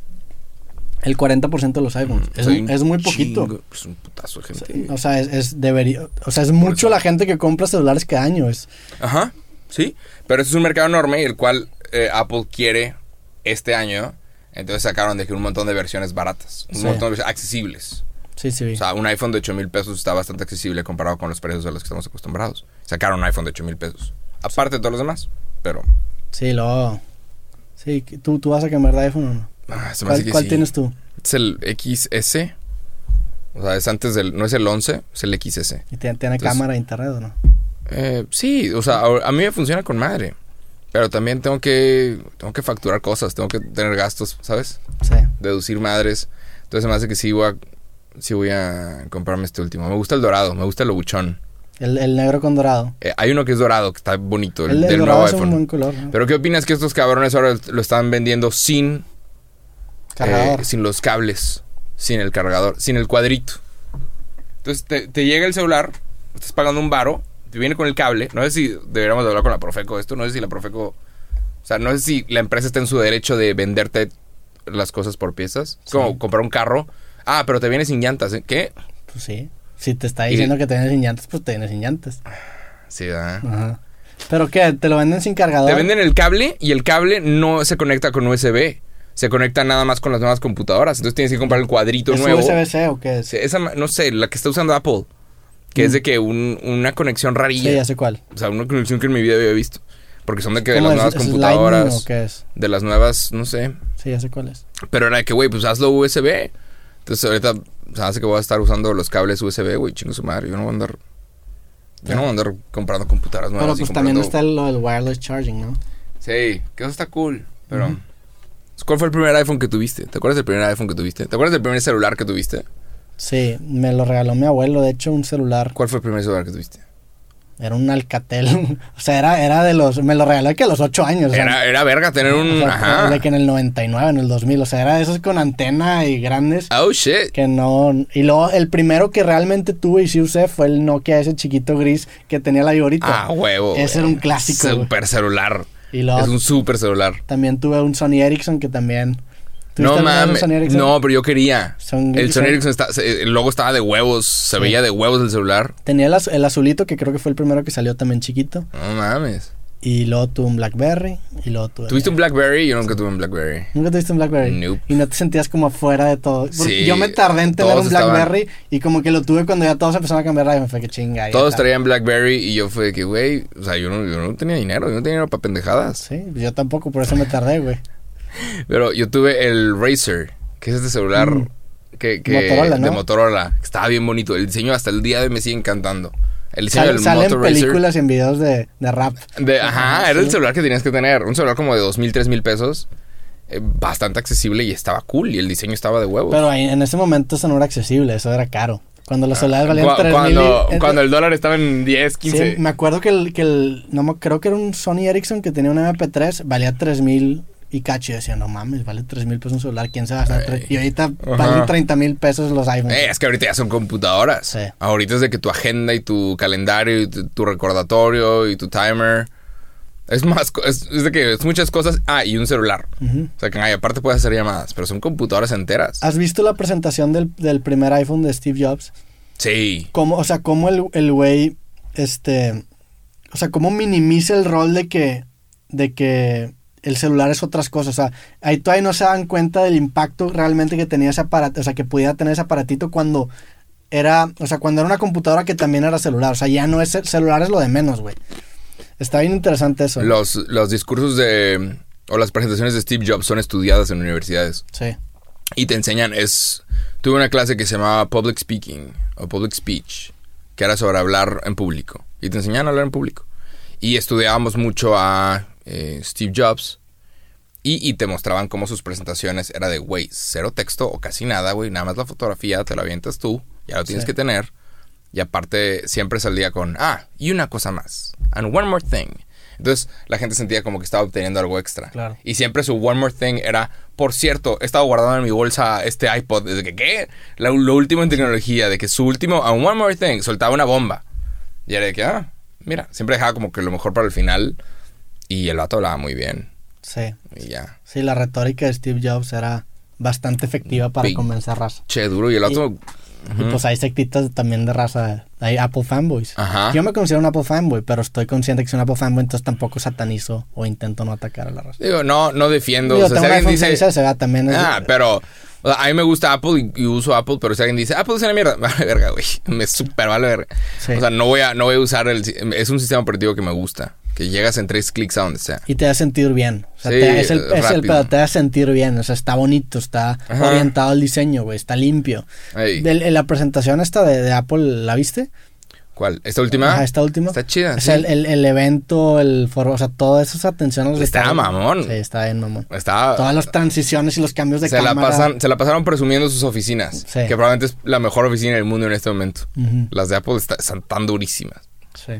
El 40% de los iPhones. Es, muy poquito. chingo, Es un putazo de gente. O sea, es, es debería, o sea, es mucho eso. la gente que compra celulares cada año. Es, Ajá, sí. Pero este es un mercado enorme, el cual eh, Apple quiere este año. Entonces sacaron de que un montón de versiones baratas, un Sí. montón de versiones accesibles. sí, sí. O sea, un iPhone de 8 mil pesos está bastante accesible comparado con los precios a los que estamos acostumbrados. Sacaron un iPhone de 8 mil pesos. Aparte de todos los demás. Pero. sí, luego. Sí, ¿tú, tú vas a cambiar de iPhone o no? Ah, se me hace ¿Cuál, que cuál sí. tienes tú? Es el XS. O sea, es antes del. No es el 11, es el XS. ¿Y tiene, tiene Entonces- cámara internet o no? Eh, sí, o sea, a a mí me funciona con madre. Pero también tengo que. Tengo que facturar cosas, tengo que tener gastos, ¿sabes? Sí. Deducir madres. Entonces se me hace que sí voy a. Sí voy a comprarme este último. Me gusta el dorado, me gusta el lobuchón. El, el negro con dorado. Eh, hay uno que es dorado, que está bonito, el, El, el del dorado nuevo es un iPhone. buen color. ¿no? Pero ¿qué opinas que estos cabrones ahora lo están vendiendo sin. Eh, sin los cables? sin el cargador, sin el cuadrito. Entonces te, te llega el celular, estás pagando un varo, te viene con el cable. No sé si deberíamos de hablar con la Profeco esto, no sé si la Profeco... O sea, no sé si la empresa está en su derecho de venderte las cosas por piezas. Es como comprar un carro. Ah, pero te viene sin llantas. ¿eh? ¿Qué? Pues sí. Si te está diciendo que te viene sin llantas, pues te viene sin llantas. Sí, ¿verdad? Ajá. ¿Pero qué? ¿Te lo venden sin cargador? Te venden el cable y el cable no se conecta con USB. Se conecta nada más con las nuevas computadoras. Entonces tienes que comprar el cuadrito ¿Es nuevo. USB-C o qué es? Sí, esa, no sé, la que está usando Apple. Que es de que un- una conexión Sí, rarilla. ya sé cuál. O sea, una conexión que en mi vida había visto. Porque son de que de ¿Cómo las es? nuevas ¿Es computadoras. O qué es? De las nuevas, no sé. Sí, ya sé cuál es. Pero era de que, güey, pues hazlo USB. Entonces ahorita se hace que voy a estar usando los cables USB, güey, chingo su madre. Yo no voy a andar. Yo no voy a andar comprando computadoras nuevas. Pero pues también está lo del wireless charging, ¿no? Sí, que eso está cool. Pero. ¿Cuál fue el primer iPhone que tuviste? ¿Te acuerdas del primer iPhone que tuviste? ¿Te acuerdas del primer celular que tuviste? Sí, me lo regaló mi abuelo, de hecho, un celular. ¿Cuál fue el primer celular que tuviste? Era un Alcatel. o sea, era, era de los... Me lo regaló que a los 8 años. o sea, Era, era verga tener o un. sea, Ajá. De que en el 99, en el 2000. O sea, era de esos con antena y grandes. Oh shit. Que no... Y luego, el primero que realmente tuve y sí usé fue el Nokia, ese chiquito gris que tenía la viborita. Ah, huevo. Ese güey. era un clásico, güey. Super celular. Y luego Es un super celular. también tuve un Sony Ericsson que también... No ¿Tuviste alguna vez un mames. No, pero yo quería. Son- el Sony son- Ericsson está, el logo estaba de huevos. Se Sí. veía de huevos el celular. Tenía el, az- el azulito, que creo que fue el primero que salió también chiquito. No mames. Y luego tuve un Blackberry. Y luego tuve. ¿Tuviste un Blackberry? Yo nunca tuve un Blackberry. ¿Nunca tuviste un Blackberry? Nope. Y no te sentías como afuera de todo. Porque Sí, yo me tardé en tener un estaban- Blackberry y como que lo tuve cuando ya todos empezaron a cambiar y me fue que chinga. Todos traían Blackberry y yo fue de que, güey, o sea, yo no, yo no tenía dinero, yo no tenía dinero para pendejadas. Sí, yo tampoco, por eso me tardé, güey. Pero yo tuve el Razer, que es este celular Mm. que, que- Motorola, ¿no? de Motorola. Estaba bien bonito. El diseño hasta el día de hoy me sigue encantando. El diseño Sale, del sale en Moto Razer. películas y en videos de, de rap. De, ajá, era el celular que tenías que tener. Un celular como de dos mil, tres mil pesos. eh, bastante accesible y estaba cool. Y el diseño estaba de huevos. Pero ahí, en ese momento eso no era accesible, eso era caro. Cuando los celulares valían Cu- 3 cuando, mil. cuando el dólar estaba en 10, 15. Sí, me acuerdo que el, que el no creo que era un Sony Ericsson que tenía un MP3, valía 3 mil y cacho. Decía, no mames, vale 3 mil pesos un celular, ¿quién se va a gastar? tres-?" Y ahorita Ajá. valen 30 mil pesos los iPhones. Eh, es que ahorita ya son computadoras. Sí. Ahorita es de que tu agenda y tu calendario y tu, tu recordatorio y tu timer. Es más, es, es de que es muchas cosas. Ah, y un celular. O sea que ay, aparte puedes hacer llamadas, pero son computadoras enteras. ¿Has visto la presentación del, del primer iPhone de Steve Jobs? Sí. Cómo, o sea, cómo el, el güey, este, o sea, cómo minimiza el rol de que, de que el celular es otras cosas. O sea, ahí todavía no se dan cuenta del impacto realmente que tenía ese aparato, o sea, que pudiera tener ese aparatito cuando era, o sea, cuando era una computadora que también era celular. O sea, ya no es, celular es lo de menos, güey. Está bien interesante eso. Los, los discursos de. o las presentaciones de Steve Jobs son estudiadas en universidades. Sí. Y te enseñan, es... Tuve una clase que se llamaba Public Speaking o Public Speech, que era sobre hablar en público. Y te enseñaban a hablar en público. Y estudiábamos mucho a eh, Steve Jobs. Y, y te mostraban cómo sus presentaciones era de, güey, cero texto o casi nada, güey. Nada más la fotografía, te la avientas tú, ya lo tienes Sí. que tener. Y aparte siempre salía con, ah, y una cosa más. And one more thing. Entonces la gente sentía como que estaba obteniendo algo extra. Claro. Y siempre su one more thing era, por cierto, he estado guardando en mi bolsa este iPod. Desde que, ¿qué? Lo, lo último en tecnología, de que su último, and one more thing, soltaba una bomba. Y era de que, ah, mira, siempre dejaba como que lo mejor para el final. Y el vato hablaba muy bien. Sí. Y ya. Sí, la retórica de Steve Jobs era bastante efectiva para Big. convencer raza. Che, duro. Y el vato... Y pues hay sectitas también de raza. Hay Apple fanboys. Ajá. Yo me considero un Apple fanboy, pero estoy consciente que soy un Apple fanboy, entonces tampoco satanizo o intento no atacar a la raza. Digo, no, no defiendo. Digo, o sea, si alguien dice... 6S, ¿verdad? también es- Ah, pero o sea, a mí me gusta Apple y, y uso Apple, pero si alguien dice, Apple es una mierda, vale verga, güey. Me super vale verga. Sí. O sea, no voy a, no voy a usar el... Es un sistema operativo que me gusta. Que llegas en tres clics a donde sea. Y te da sentir bien. O sea, Sí, te- es el, es el pedo, te da sentir bien. O sea, está bonito, está Ajá. orientado al diseño, güey, está limpio. La presentación esta de, de Apple, ¿la viste? ¿Cuál? ¿Esta última? Ajá, esta última. Está chida. O sí. sea, el, el- el evento, el foro, o sea, todo eso es atención a los Está mamón. Sí, está bien mamón. Está... Todas las transiciones y los cambios de se la, cámara. pasan, se la pasaron presumiendo sus oficinas. Sí. Que probablemente es la mejor oficina del mundo en este momento. Las de Apple está- están tan durísimas. Sí.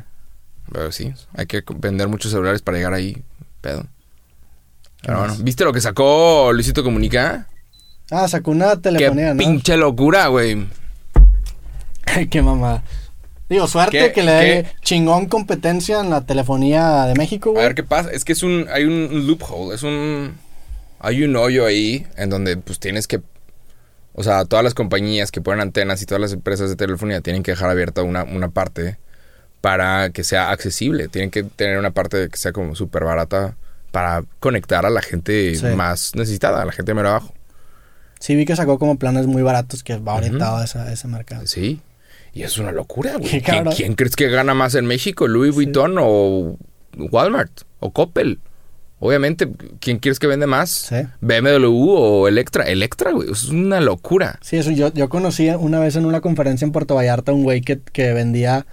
Pero sí, hay que vender muchos celulares para llegar ahí. Pedo. ¿Qué Pero bueno, ¿viste lo que sacó Luisito Comunica? Ah, sacó una Qué telefonía, ¿no? pinche locura, güey. Qué mamada. Digo, suerte ¿Qué- que le dé chingón competencia en la telefonía de México, A güey. ver qué pasa. Es que es un. Hay un loophole. Es un. Hay un hoyo ahí en donde pues tienes que. O sea, todas las compañías que ponen antenas y todas las empresas de telefonía tienen que dejar abierta una, una parte para que sea accesible. Tienen que tener una parte que sea como súper barata para conectar a la gente Sí. más necesitada, a la gente de mero abajo. Sí, vi que sacó como planes muy baratos que va orientado a, esa- a ese mercado. Sí. Y es una locura, güey. ¿Quién, crees que gana más en México? ¿Louis Vuitton o Walmart o Coppel? Obviamente, ¿quién crees que vende más? Sí. BMW o Electra. Electra, güey. Es una locura. Sí, eso yo, yo conocí una vez en una conferencia en Puerto Vallarta un güey que, que vendía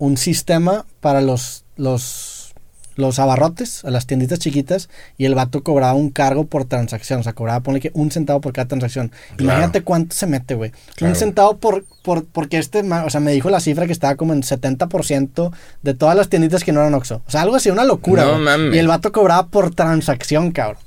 un sistema para los, los, los abarrotes, a las tienditas chiquitas, y el vato cobraba un cargo por transacción. O sea, cobraba, ponle que un centavo por cada transacción. Claro. Imagínate cuánto se mete, güey. Claro. Un centavo por, por, porque este, o sea, me dijo la cifra que estaba como en 70% de todas las tienditas que no eran Oxxo. O sea, algo así, una locura, No. Y el vato cobraba por transacción, cabrón.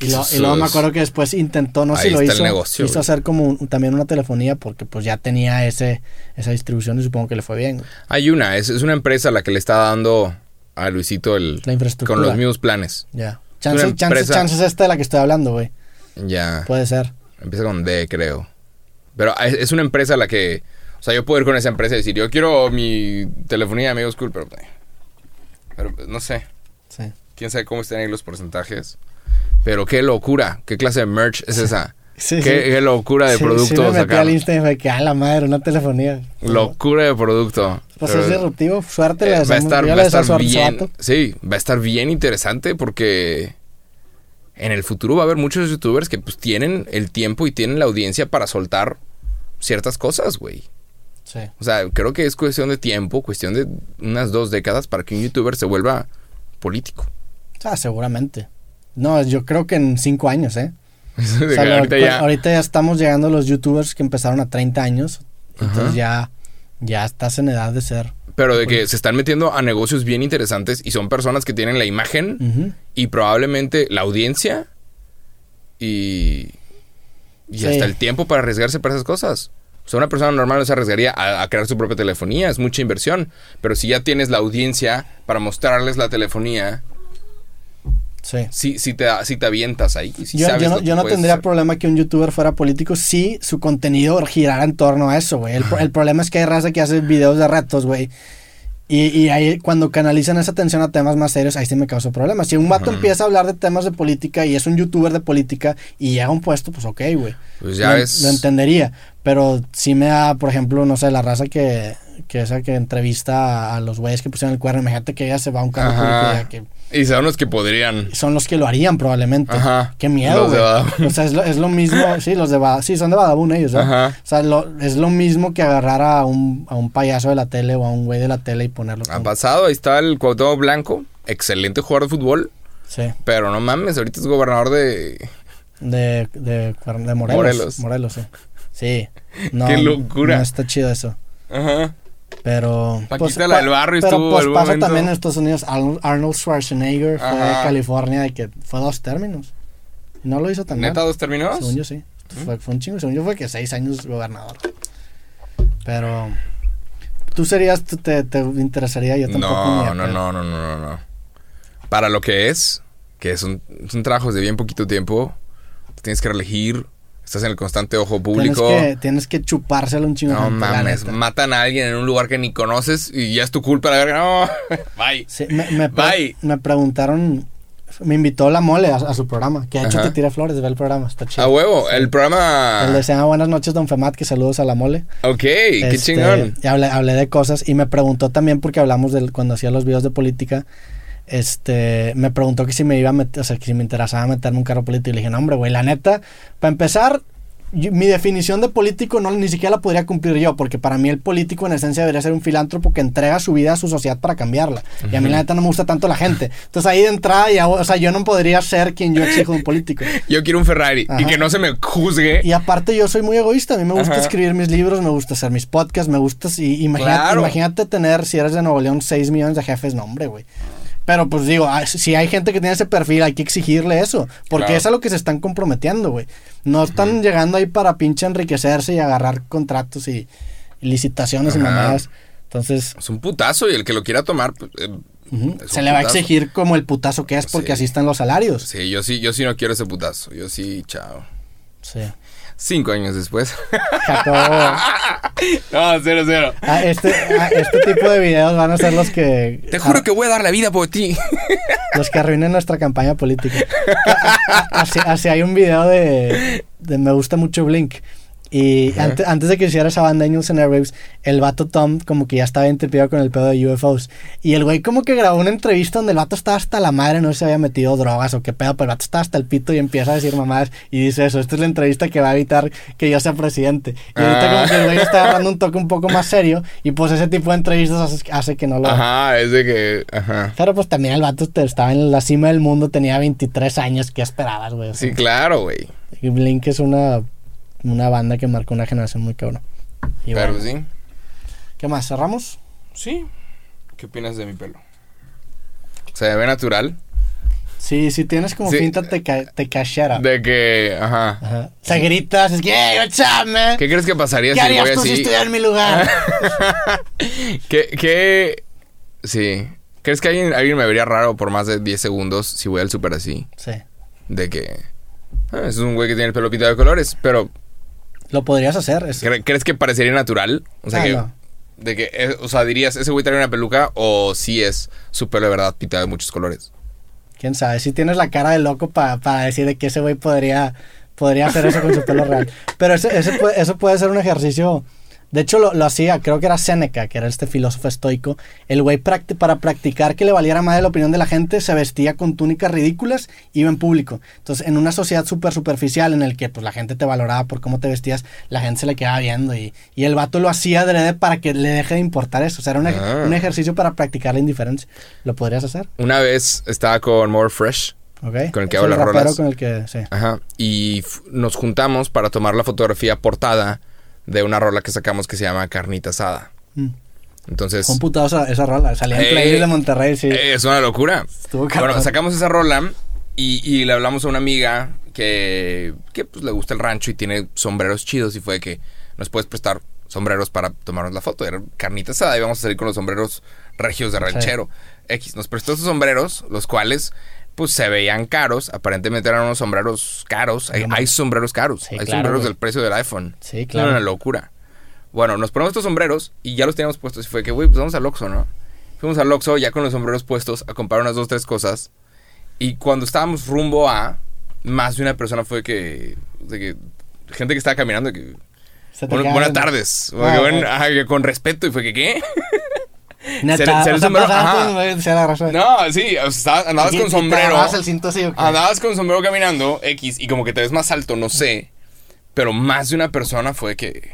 Y, lo- y luego me acuerdo que después intentó, no sé si lo hizo, negocio, hizo hacer como un- también una telefonía porque pues ya tenía ese esa distribución y supongo que le fue bien. güey. Hay una. Es, es una empresa la que le está dando a Luisito el... La infraestructura. Con los mismos planes. Ya. Chances, una chances, esta de la que estoy hablando, güey. Ya. Puede ser. Empieza con D, creo. Pero es, es una empresa la que... O sea, yo puedo ir con esa empresa y decir, yo quiero mi telefonía, amigos, cool, pero... Pero no sé. Sí. quién sabe cómo están ahí los porcentajes. Pero qué locura, qué clase de merch es esa. Sí, qué, sí. qué locura de Sí, producto sí me metí al Insta y me que a la madre, una telefonía. Locura de producto. Pues Pero, es disruptivo. Suerte eh, va a estar, va a estar suerte bien. Sí, va a estar bien interesante porque en el futuro va a haber muchos youtubers que pues tienen el tiempo y tienen la audiencia para soltar ciertas cosas, güey. Sí. O sea, creo que es cuestión de tiempo, cuestión de unas dos décadas para que un youtuber se vuelva político. Ah, seguramente. No, yo creo que en cinco años, ¿eh? O lo- ahorita ya- ahorita ya estamos llegando a los youtubers que empezaron a 30 años. Entonces ya, ya estás en edad de ser. Pero de que se están metiendo a negocios bien interesantes y son personas que tienen la imagen y probablemente la audiencia y, y Sí. hasta el tiempo para arriesgarse para esas cosas. O sea, una persona normal no se arriesgaría a, a crear su propia telefonía, es mucha inversión. Pero si ya tienes la audiencia para mostrarles la telefonía, Sí. sí, sí, te, sí te avientas ahí. yo, sabes yo lo no, yo no tendría hacer. problema que un youtuber fuera político si su contenido girara en torno a eso, güey. El, el problema es que hay raza que hace videos de retos, güey. Y, y ahí cuando canalizan esa atención a temas más serios, ahí sí me causa problemas. Si un vato empieza a hablar de temas de política y es un youtuber de política y llega a un puesto, pues ok, güey. Pues ya lo, ves. lo entendería. Pero sí me da, por ejemplo, no sé, la raza que, que esa que entrevista a, los güeyes que pusieron el cuerno. Imagínate que ella se va a un cargo público y diga que Y son los que podrían. son los que lo harían probablemente. Ajá. Qué miedo, güey. O sea, es lo, es lo mismo. Sí, los de Badabun. Sí, son de Badabun ellos, ¿no? Ajá. O sea, lo- es lo mismo que agarrar a un, a un payaso de la tele o a un güey de la tele y ponerlo. Ha como- pasado, ahí está el Cuauhtémoc Blanco, excelente jugador de fútbol, Sí, pero no mames, ahorita es gobernador de... de, de Morelos. Morelos. Morelos, sí. Sí. No, Qué locura. No está chido eso. Ajá. Pero. Paquita, la del barrio, Pero estuvo pues momento. también en Estados Unidos. Arnold, Schwarzenegger fue Ajá. California y que fue dos términos. Y no lo hizo tan ¿Neta mal. dos términos? Según yo sí. Fue, fue un chingo. Según yo fue que seis años gobernador. Pero. ¿Tú serías, te, te interesaría? Yo tampoco. No, no, no, no, no, no, no. Para lo que es, que son, son trabajos de bien poquito tiempo, tienes que reelegir, estás en el constante ojo público. Tienes que, tienes que chupárselo un chingo. de No gente, mames, matan a alguien en un lugar que ni conoces y ya es tu culpa la verga. No, bye. Sí, me, me, pre- Bye. me preguntaron. Me invitó la mole a, a su programa. Que de hecho Ajá. te tira flores, ve el programa. Está chido. A huevo, el programa. El de se llama Buenas noches, don Femat, que saludos a la mole. Ok, qué Este, chingón. Y hablé, hablé de cosas y me preguntó también, porque hablamos del, cuando hacía los videos de política, este, me preguntó que si me iba a meter, o sea, que si me interesaba meterme un carro político. Y le dije, no, hombre, güey, la neta, para empezar, yo- mi definición de político no ni siquiera la podría cumplir yo, porque para mí el político en esencia debería ser un filántropo que entrega su vida a su sociedad para cambiarla. Y a mí la neta no me gusta tanto la gente. Entonces ahí de entrada, ya, o sea, yo no podría ser quien yo exijo de un político. Yo quiero un Ferrari y que no se me juzgue. Y aparte yo soy muy egoísta, a mí me gusta Ajá. escribir mis libros, me gusta hacer mis podcasts, me gusta... Y imagínate, Claro. imagínate tener, si eres de Nuevo León, 6 millones de jefes, no hombre, güey. Pero pues digo, ah, si hay gente que tiene ese perfil, hay que exigirle eso. Porque Claro. es a lo que se están comprometiendo, güey. No están llegando ahí para pinche enriquecerse y agarrar contratos y, y licitaciones y mamadas. Entonces, Es un putazo y el que lo quiera tomar, pues, eh, se le va a exigir como el putazo que es porque Sí. así están los salarios. Sí, yo sí, yo sí no quiero ese putazo. Yo sí, chao. Sí. Cinco años después. Jacobo. no, cero, cero. Ah, este, ah, este tipo de videos van a ser los que. Te juro que voy a dar la vida por ti. Los que arruinen nuestra campaña política. Así, así hay un video de, de Me gusta mucho Blink. Y Ajá. ante- antes de que hiciera esa banda Angels and Airwaves, el vato Tom como que ya estaba entripiado con el pedo de UFOs. Y el güey como que grabó una entrevista donde el vato estaba hasta la madre, no si había metido drogas o qué pedo, pero el vato estaba hasta el pito y empieza a decir mamadas y dice eso, esta es la entrevista que va a evitar que yo sea presidente. Y ahorita Ah. como que el güey está agarrando un toque un poco más serio y pues ese tipo de entrevistas hace, hace que no lo... Ajá, es de que. Ajá. Pero pues también el vato estaba en la cima del mundo, tenía 23 años, ¿qué esperabas, güey? Sí, claro, güey. Blink es una, una banda que marcó una generación muy cabrón. Y Pero bueno, sí. ¿Qué más? ¿Cerramos? Sí. ¿Qué opinas de mi pelo? ¿Se ve natural? Sí, si tienes como Sí. finta te, ca te cachera. De que. Ajá. Ajá. O sea, gritas, es que, hey, what's up, man? ¿Qué crees que pasaría ¿Qué si harías voy tú si así? estuvieras en mi lugar? ¿Qué, qué... Sí. ¿Crees que alguien, alguien me vería raro por más de 10 segundos si voy al súper así? sí. De que... Ah, es un güey que tiene el pelo pintado de colores, pero Lo podrías hacer. es- ¿cre- ¿crees que parecería natural? O sea Ah, que... no. De que, eh, o sea, dirías, ¿ese güey trae una peluca o si es su pelo de verdad pintado de muchos colores? Quién sabe, si tienes la cara de loco pa- para decir de que ese güey podría, podría hacer eso con su pelo real. Pero ese, eso puede ser un ejercicio. De hecho, lo, lo hacía, creo que era Séneca, que era este filósofo estoico. El güey practi- para practicar que le valiera más de la opinión de la gente, se vestía con túnicas ridículas, iba en público. Entonces, en una sociedad súper superficial en el que pues, la gente te valoraba por cómo te vestías, la gente se le quedaba viendo. Y, y el vato lo hacía adrede para que le deje de importar eso. O sea, era un, Ah. un ejercicio para practicar la indiferencia. ¿Lo podrías hacer? Una vez estaba con More Fresh, Ok. Con el que Es hago las rolas. con el que, sí. Ajá. Y nos juntamos para tomar la fotografía portada de una rola que sacamos que se llama Carnita Asada. Mm. Entonces... Esa, esa rola. Salía en Eh, de Monterrey, sí. eh, Es una locura. Estuvo. Bueno, sacamos esa rola y, y le hablamos a una amiga que, que pues, le gusta el rancho y tiene sombreros chidos y fue que nos puedes prestar sombreros para tomarnos la foto. Era carnita asada y vamos a salir con los sombreros regios de ranchero. X nos prestó esos sombreros, los cuales pues se veían caros. Aparentemente eran unos sombreros caros. Hay, sombreros caros. Sí, hay claro, sombreros güey. del precio del iPhone. Sí, claro. una locura. Bueno, nos ponemos estos sombreros y ya los teníamos puestos. Y fue que, güey, pues vamos al Oxxo, ¿no? Fuimos al Oxxo ya con los sombreros puestos a comprar unas dos, tres cosas. Y cuando estábamos rumbo a, más de una persona fue que, de que gente que estaba caminando, que, Se te "Bueno, quedan- buenas tardes. Ah, bueno, con respeto. Y fue que, ¿qué? Neta, o sea, sombrero-. No, sí, o sea, estaba- andabas con sombrero. agarrabas el. Andabas con sombrero caminando, X, y como que te ves más alto, no sé. Pero más de una persona fue que.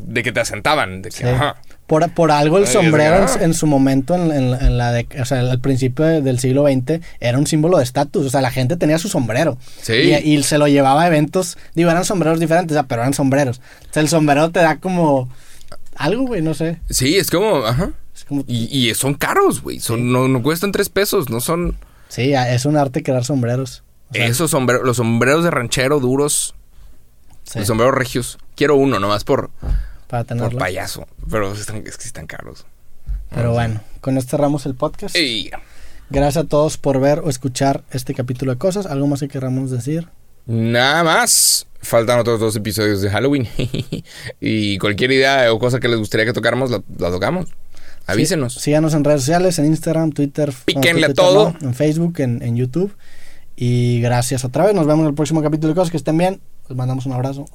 De que te asentaban. De que, Sí. ajá. Por, por algo el Ay, sombrero en, su momento, en, en- en la de, o sea, al principio de- del siglo XX, era un símbolo de estatus. O sea, la gente tenía su sombrero. Sí. Y, y se lo llevaba a eventos. Digo, eran sombreros diferentes, pero eran sombreros. O sea, el sombrero te da como algo, güey, no sé. Sí, es como. Ajá. Es como, Y, y son caros, güey. Son, no, no cuestan tres pesos, no son. sí, es un arte crear sombreros. O sea, esos sombreros, los sombreros de ranchero duros, sí, los sombreros regios. Quiero uno nomás por, para por tenerlo. payaso. Pero están- es que sí están caros. Pero bueno, con esto cerramos el podcast. Ey, Gracias a todos por ver o escuchar este capítulo de cosas. ¿Algo más que queramos decir? Nada más. Faltan otros dos episodios de Halloween. y cualquier idea o cosa que les gustaría que tocáramos, la, la tocamos. Avísenos. Sí, síganos en redes sociales, en Instagram, Twitter. Píquenle no, todo. no, en Facebook, en, en YouTube. Y gracias otra vez. Nos vemos en el próximo capítulo de cosas. Que estén bien. Les mandamos un abrazo.